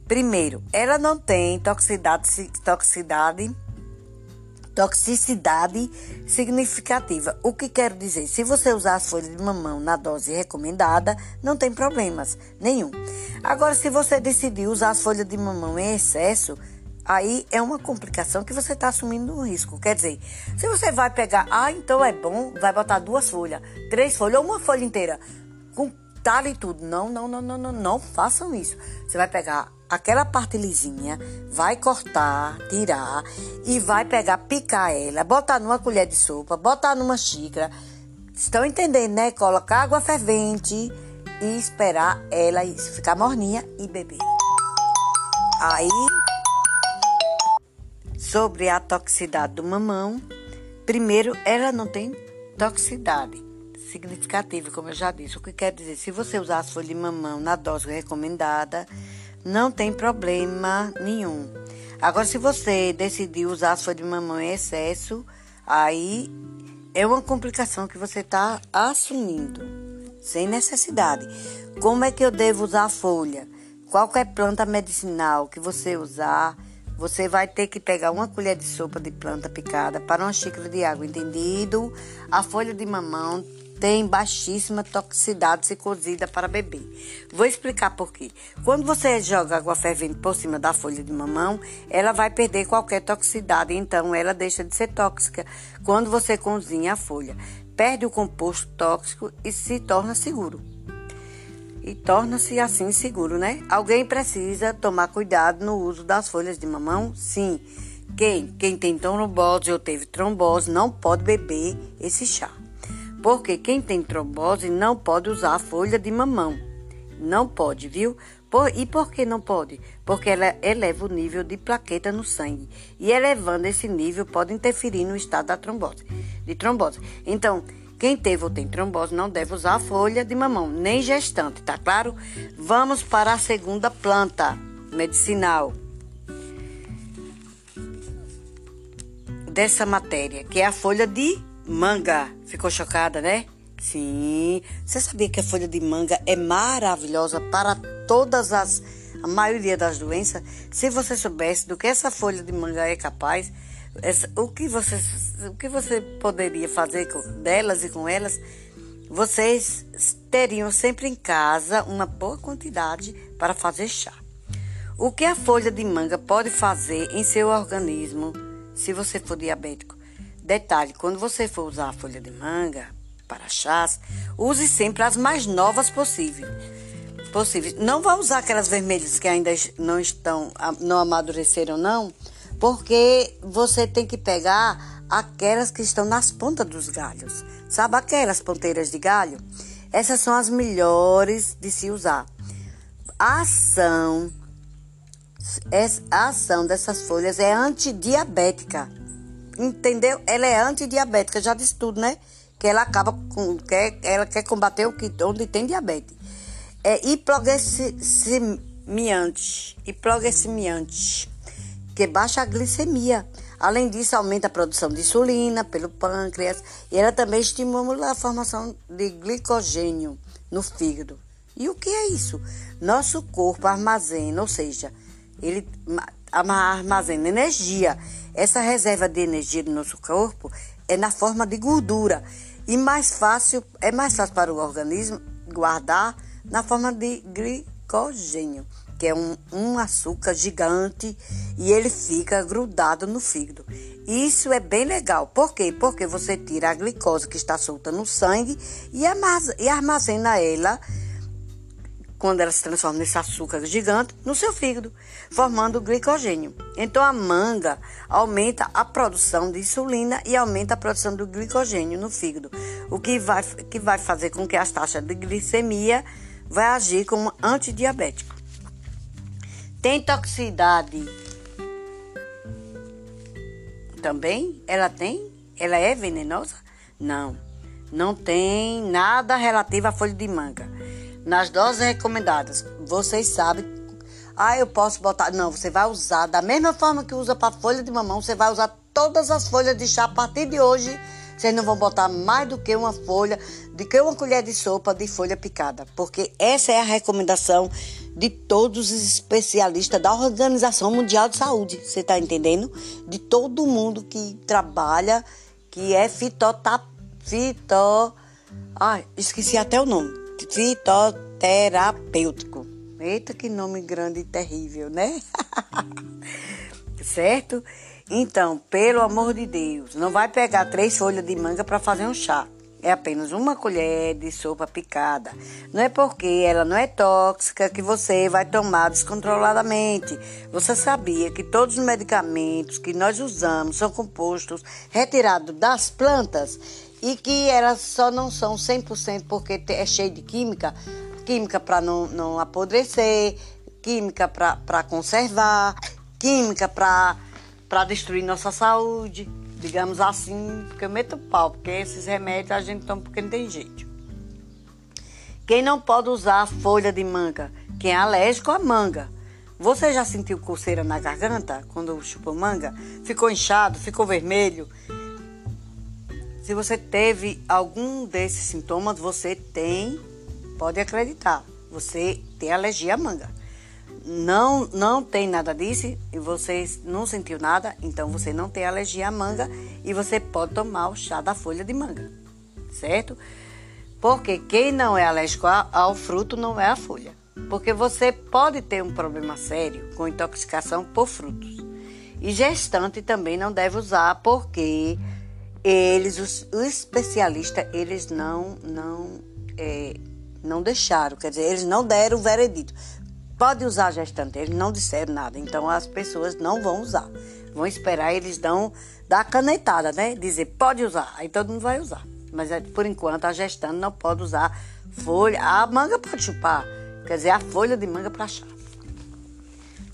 Primeiro, ela não tem toxicidade, toxicidade, toxicidade significativa. O que quero dizer? Se você usar as folhas de mamão na dose recomendada, não tem problemas nenhum. Agora, se você decidir usar as folhas de mamão em excesso, aí é uma complicação que você está assumindo um risco. Quer dizer, se você vai pegar, ah, então é bom, vai botar duas folhas, três folhas ou uma folha inteira, com talho e tudo. Não, não, não, não, não, não façam isso. Você vai pegar aquela parte lisinha, vai cortar, tirar e vai pegar, picar ela, botar numa colher de sopa, botar numa xícara. Estão entendendo, né? Colocar água fervente e esperar ela ficar morninha e beber. Aí sobre a toxicidade do mamão. Primeiro, ela não tem toxicidade significativa, como eu já disse. O que quer dizer, se você usar as folhas de mamão na dose recomendada, não tem problema nenhum. Agora, se você decidir usar as folhas de mamão em excesso, aí é uma complicação que você está assumindo, sem necessidade. Como é que eu devo usar a folha? Qualquer planta medicinal que você usar, você vai ter que pegar uma colher de sopa de planta picada para uma xícara de água, entendido? A folha de mamão tem baixíssima toxicidade se cozida para beber. Vou explicar por quê. Quando você joga água fervente por cima da folha de mamão, ela vai perder qualquer toxicidade, então ela deixa de ser tóxica. Quando você cozinha a folha, perde o composto tóxico e se torna seguro e torna-se assim seguro, né? Alguém precisa tomar cuidado no uso das folhas de mamão? Sim. Quem? Quem tem trombose ou teve trombose não pode beber esse chá. Porque quem tem trombose não pode usar a folha de mamão. Não pode, viu? Por, e por que não pode? Porque ela eleva o nível de plaqueta no sangue. E elevando esse nível pode interferir no estado da trombose, de trombose. Então, quem teve ou tem trombose não deve usar a folha de mamão, nem gestante, tá claro? Vamos para a segunda planta medicinal dessa matéria, que é a folha de manga. Ficou chocada, né? Sim. Você sabia que a folha de manga é maravilhosa para todas as a maioria das doenças? Se você soubesse do que essa folha de manga é capaz, essa, o, que você, o que você poderia fazer com, delas e com elas? Vocês teriam sempre em casa uma boa quantidade para fazer chá. O que a folha de manga pode fazer em seu organismo se você for diabético? Detalhe: quando você for usar a folha de manga para chás, use sempre as mais novas possíveis. possíveis. Não vá usar aquelas vermelhas que ainda não estão, não amadureceram, não porque você tem que pegar aquelas que estão nas pontas dos galhos. Sabe aquelas ponteiras de galho? Essas são as melhores de se usar. A ação, a ação dessas folhas é antidiabética. Entendeu? Ela é antidiabética, já disse tudo, né? Que ela acaba com. Quer, ela quer combater o que, onde tem diabetes. É hipoglicemia miante e progessimiante, que baixa a glicemia. Além disso, aumenta a produção de insulina pelo pâncreas e ela também estimula a formação de glicogênio no fígado. E o que é isso? Nosso corpo armazena, ou seja, ele armazena energia. Essa reserva de energia do nosso corpo é na forma de gordura e mais fácil é mais fácil para o organismo guardar na forma de glicogênio, que é um, um açúcar gigante e ele fica grudado no fígado. Isso é bem legal. Por quê? Porque você tira a glicose que está solta no sangue e armazena ela quando ela se transforma nesse açúcar gigante no seu fígado, formando glicogênio. Então a manga aumenta a produção de insulina e aumenta a produção do glicogênio no fígado, o que vai, que vai fazer com que as taxas de glicemia vai agir como antidiabético. Tem toxicidade também? Ela tem? Ela é venenosa? Não. Não tem nada relativo à folha de manga nas doses recomendadas, vocês sabem. Ah, eu posso botar. Não, você vai usar da mesma forma que usa para folha de mamão, você vai usar todas as folhas de chá a partir de hoje. Vocês não vão botar mais do que uma folha, do que uma colher de sopa de folha picada, porque essa é a recomendação de todos os especialistas da Organização Mundial de Saúde. Você está entendendo? De todo mundo que trabalha, que é fitotap, fito, ai, esqueci até o nome fitoterapêutico. Eita, que nome grande e terrível, né? certo? Então, pelo amor de Deus, não vai pegar três folhas de manga para fazer um chá. É apenas uma colher de sopa picada. Não é porque ela não é tóxica que você vai tomar descontroladamente. Você sabia que todos os medicamentos que nós usamos são compostos retirados das plantas e que elas só não são 100% porque é cheio de química, química para não, não apodrecer, química para conservar, química para destruir nossa saúde, digamos assim, porque eu meto pau, porque esses remédios a gente toma porque não tem jeito. Quem não pode usar folha de manga? Quem é alérgico à manga. Você já sentiu coceira na garganta quando chupou manga? Ficou inchado, ficou vermelho? Se você teve algum desses sintomas, você tem, pode acreditar, você tem alergia à manga. Não, não tem nada disso e você não sentiu nada, então você não tem alergia à manga e você pode tomar o chá da folha de manga, certo? Porque quem não é alérgico ao fruto não é a folha. Porque você pode ter um problema sério com intoxicação por frutos. E gestante também não deve usar porque eles, os, especialistas, eles não, não, é, não deixaram, quer dizer, eles não deram o veredito. Pode usar gestante, eles não disseram nada, então as pessoas não vão usar. Vão esperar, eles dão, dar canetada, né? Dizer, pode usar, aí todo mundo vai usar. Mas é, por enquanto a gestante não pode usar folha, a manga pode chupar, quer dizer, a folha de manga para chá.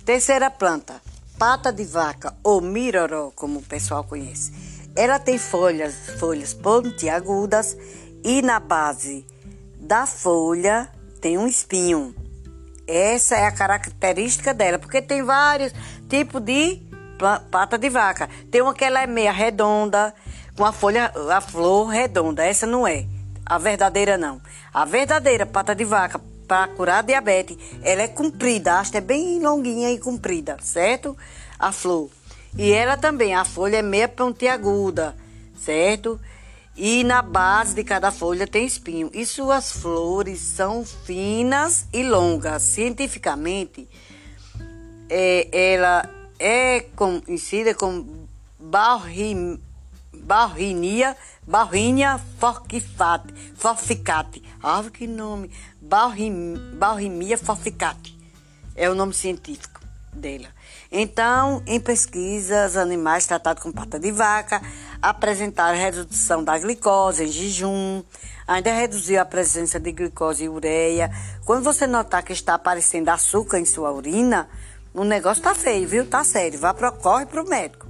Terceira planta, pata de vaca ou miroró, como o pessoal conhece ela tem folhas, folhas pontiagudas e na base da folha tem um espinho. Essa é a característica dela, porque tem vários tipos de pata de vaca. Tem uma que ela é meia redonda, com a folha, a flor redonda. Essa não é. A verdadeira não. A verdadeira pata de vaca para curar diabetes, ela é comprida, a haste é bem longuinha e comprida, certo? A flor. E ela também, a folha é meia pontiaguda, certo? E na base de cada folha tem espinho. E suas flores são finas e longas. Cientificamente, é, ela é conhecida como barrim, barrinia, barrinia forficate, forficate. Ah, que nome! Barrim, barrimia forficate. É o nome científico dela. Então, em pesquisas, animais tratados com pata de vaca apresentaram redução da glicose em jejum, ainda reduziu a presença de glicose e ureia. Quando você notar que está aparecendo açúcar em sua urina, o negócio tá feio, viu? Tá sério. Vá pro, corre para o médico.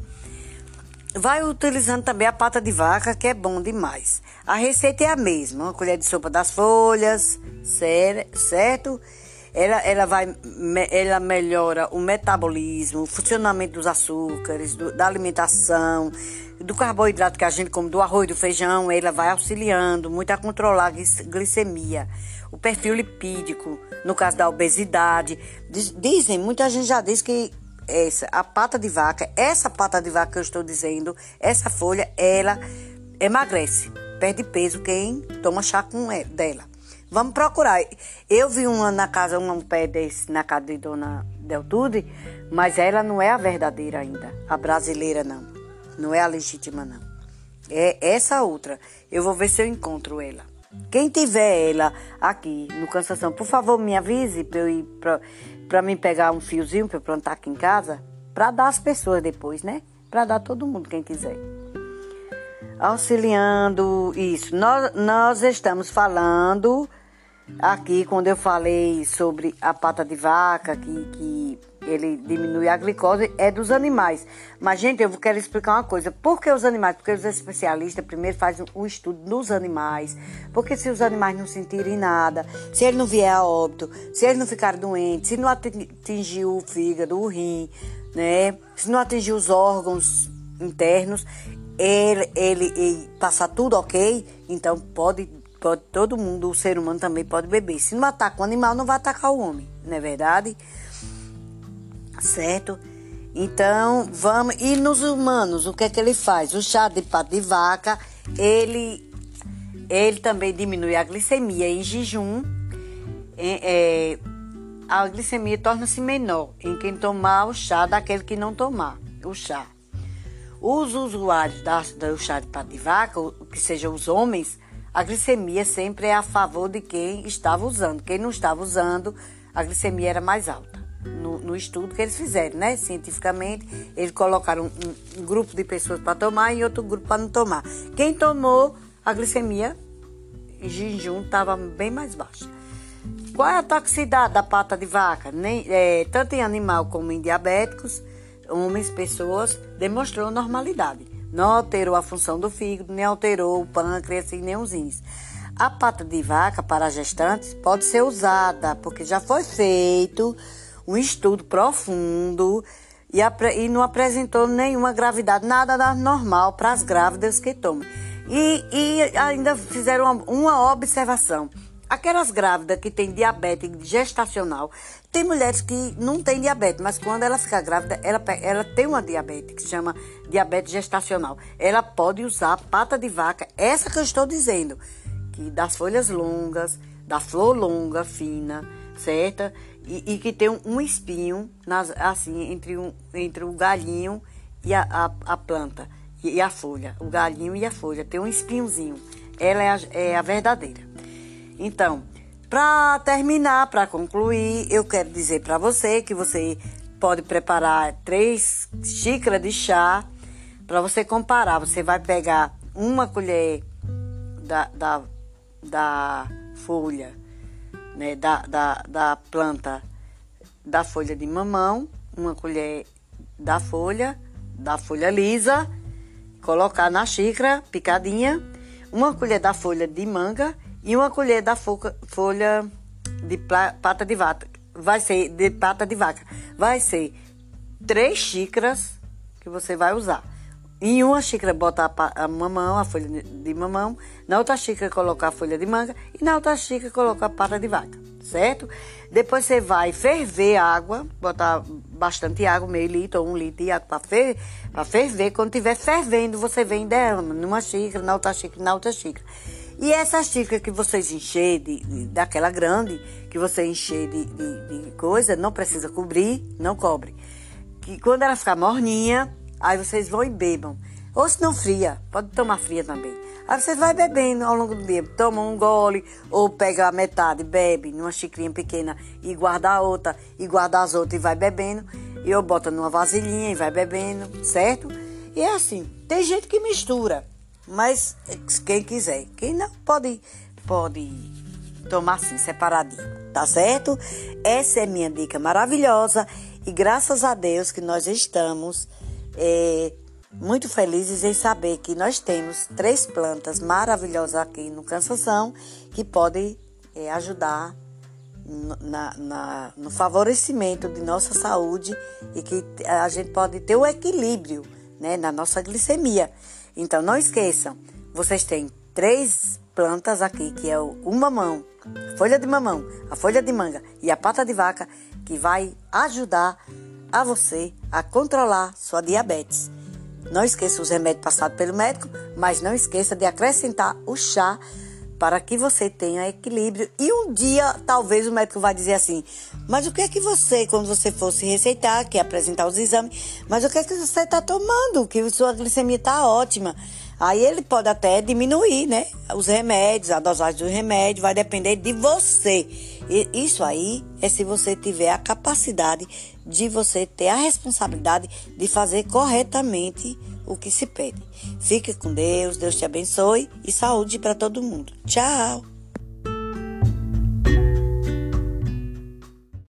Vai utilizando também a pata de vaca, que é bom demais. A receita é a mesma: uma colher de sopa das folhas, certo? Ela, ela vai, ela melhora o metabolismo, o funcionamento dos açúcares, do, da alimentação, do carboidrato que a gente come, do arroz, do feijão, ela vai auxiliando muito a controlar a glicemia, o perfil lipídico, no caso da obesidade. Dizem, muita gente já diz que essa, a pata de vaca, essa pata de vaca que eu estou dizendo, essa folha, ela emagrece, perde peso quem toma chá com ela, dela. Vamos procurar. Eu vi uma na casa, um pé desse na casa de Dona Deltude, mas ela não é a verdadeira ainda, a brasileira não. Não é a legítima, não. É essa outra. Eu vou ver se eu encontro ela. Quem tiver ela aqui no Cansação, por favor, me avise para eu ir para mim pegar um fiozinho para plantar aqui em casa, para dar às pessoas depois, né? Para dar todo mundo quem quiser. Auxiliando isso. Nós, nós estamos falando aqui quando eu falei sobre a pata de vaca que, que ele diminui a glicose, é dos animais. Mas, gente, eu quero explicar uma coisa. Por que os animais? Porque os especialistas primeiro fazem um estudo nos animais. Porque se os animais não sentirem nada, se ele não vier a óbito, se eles não ficarem doentes, se não atingir o fígado, o rim, né? Se não atingir os órgãos internos, ele, ele, ele passar tudo ok, então pode, pode todo mundo, o ser humano também pode beber. Se não ataca o animal, não vai atacar o homem, não é verdade? certo? Então, vamos. E nos humanos, o que é que ele faz? O chá de pato de vaca, ele, ele também diminui a glicemia em jejum. É, é, a glicemia torna-se menor em quem tomar o chá daquele que não tomar o chá. Os usuários da, do chá de pato de vaca, que sejam os homens, a glicemia sempre é a favor de quem estava usando. Quem não estava usando, a glicemia era mais alta no, no, estudo que eles fizeram, né? Cientificamente, eles colocaram um, um grupo de pessoas para tomar e outro grupo para não tomar. Quem tomou, a glicemia em jejum estava bem mais baixa. Qual é a toxicidade da pata de vaca? Nem, é, tanto em animal como em diabéticos, homens, pessoas, demonstrou normalidade. Não alterou a função do fígado, nem alterou o pâncreas e nem os rins. A pata de vaca para gestantes pode ser usada, porque já foi feito um estudo profundo e, e não apresentou nenhuma gravidade, nada normal para as grávidas que tomam. E, e ainda fizeram uma, uma observação. Aquelas grávidas que têm diabetes gestacional, tem mulheres que não têm diabetes, mas quando ela fica grávida, ela, ela tem uma diabetes que se chama diabetes gestacional. Ela pode usar pata de vaca, essa que eu estou dizendo, que das folhas longas, da flor longa, fina, certa? e, e que tem um, espinho nas, assim entre, um, entre o galinho e a, a, a planta e, e, a folha. O galinho e a folha tem um espinhozinho. Ela é a, é a verdadeira. Então, para terminar, para concluir, eu quero dizer para você que você pode preparar três xícaras de chá para você comparar. Você vai pegar uma colher da, da, da folha né, da, da, da planta da folha de mamão, uma colher da folha, da folha lisa, colocar na xícara picadinha, uma colher da folha de manga e uma colher da folha de pata de vaca. Vai ser de pata de vaca. Vai ser três xícaras que você vai usar. Em uma xícara botar a mamão, a folha de mamão, na outra xícara colocar a folha de manga e na outra xícara colocar a pata de vaca, certo? Depois você vai ferver a água, botar bastante água, meio litro ou um litro de água para fer, ferver. Quando estiver fervendo, você vem derrama numa xícara, na outra xícara, na outra xícara. E essa xícara que vocês encher de, de, daquela grande, que você encher de, de, de coisa, não precisa cobrir, não cobre. Que quando ela ficar morninha, Aí vocês vão e bebam. Ou se não fria, pode tomar fria também. Aí vocês vai bebendo ao longo do dia. Toma um gole, ou pega a metade, bebe numa xicrinha pequena e guarda a outra, e guarda as outras e vai bebendo. E eu boto numa vasilhinha e vai bebendo, certo? E é assim. Tem gente que mistura, mas quem quiser. Quem não, pode, pode tomar assim, separadinho, tá certo? Essa é minha dica maravilhosa. E graças a Deus que nós estamos é, muito felizes em saber que nós temos três plantas maravilhosas aqui no Cansação que podem é, ajudar na, na, no favorecimento de nossa saúde e que a gente pode ter o equilíbrio né, na nossa glicemia. Então não esqueçam, vocês têm três plantas aqui, que é o, o mamão, folha de mamão, a folha de manga e a pata de vaca, que vai ajudar a você a controlar sua diabetes. Não esqueça os remédios passados pelo médico, mas não esqueça de acrescentar o chá para que você tenha equilíbrio. E um dia, talvez o médico vai dizer assim: Mas o que é que você, quando você fosse receitar, que apresentar os exames, mas o que é que você está tomando? Que sua glicemia está ótima. Aí ele pode até diminuir, né? Os remédios, a dosagem do remédio, vai depender de você. E isso aí é se você tiver a capacidade de você ter a responsabilidade de fazer corretamente o que se pede. Fique com Deus, Deus te abençoe e saúde para todo mundo. Tchau!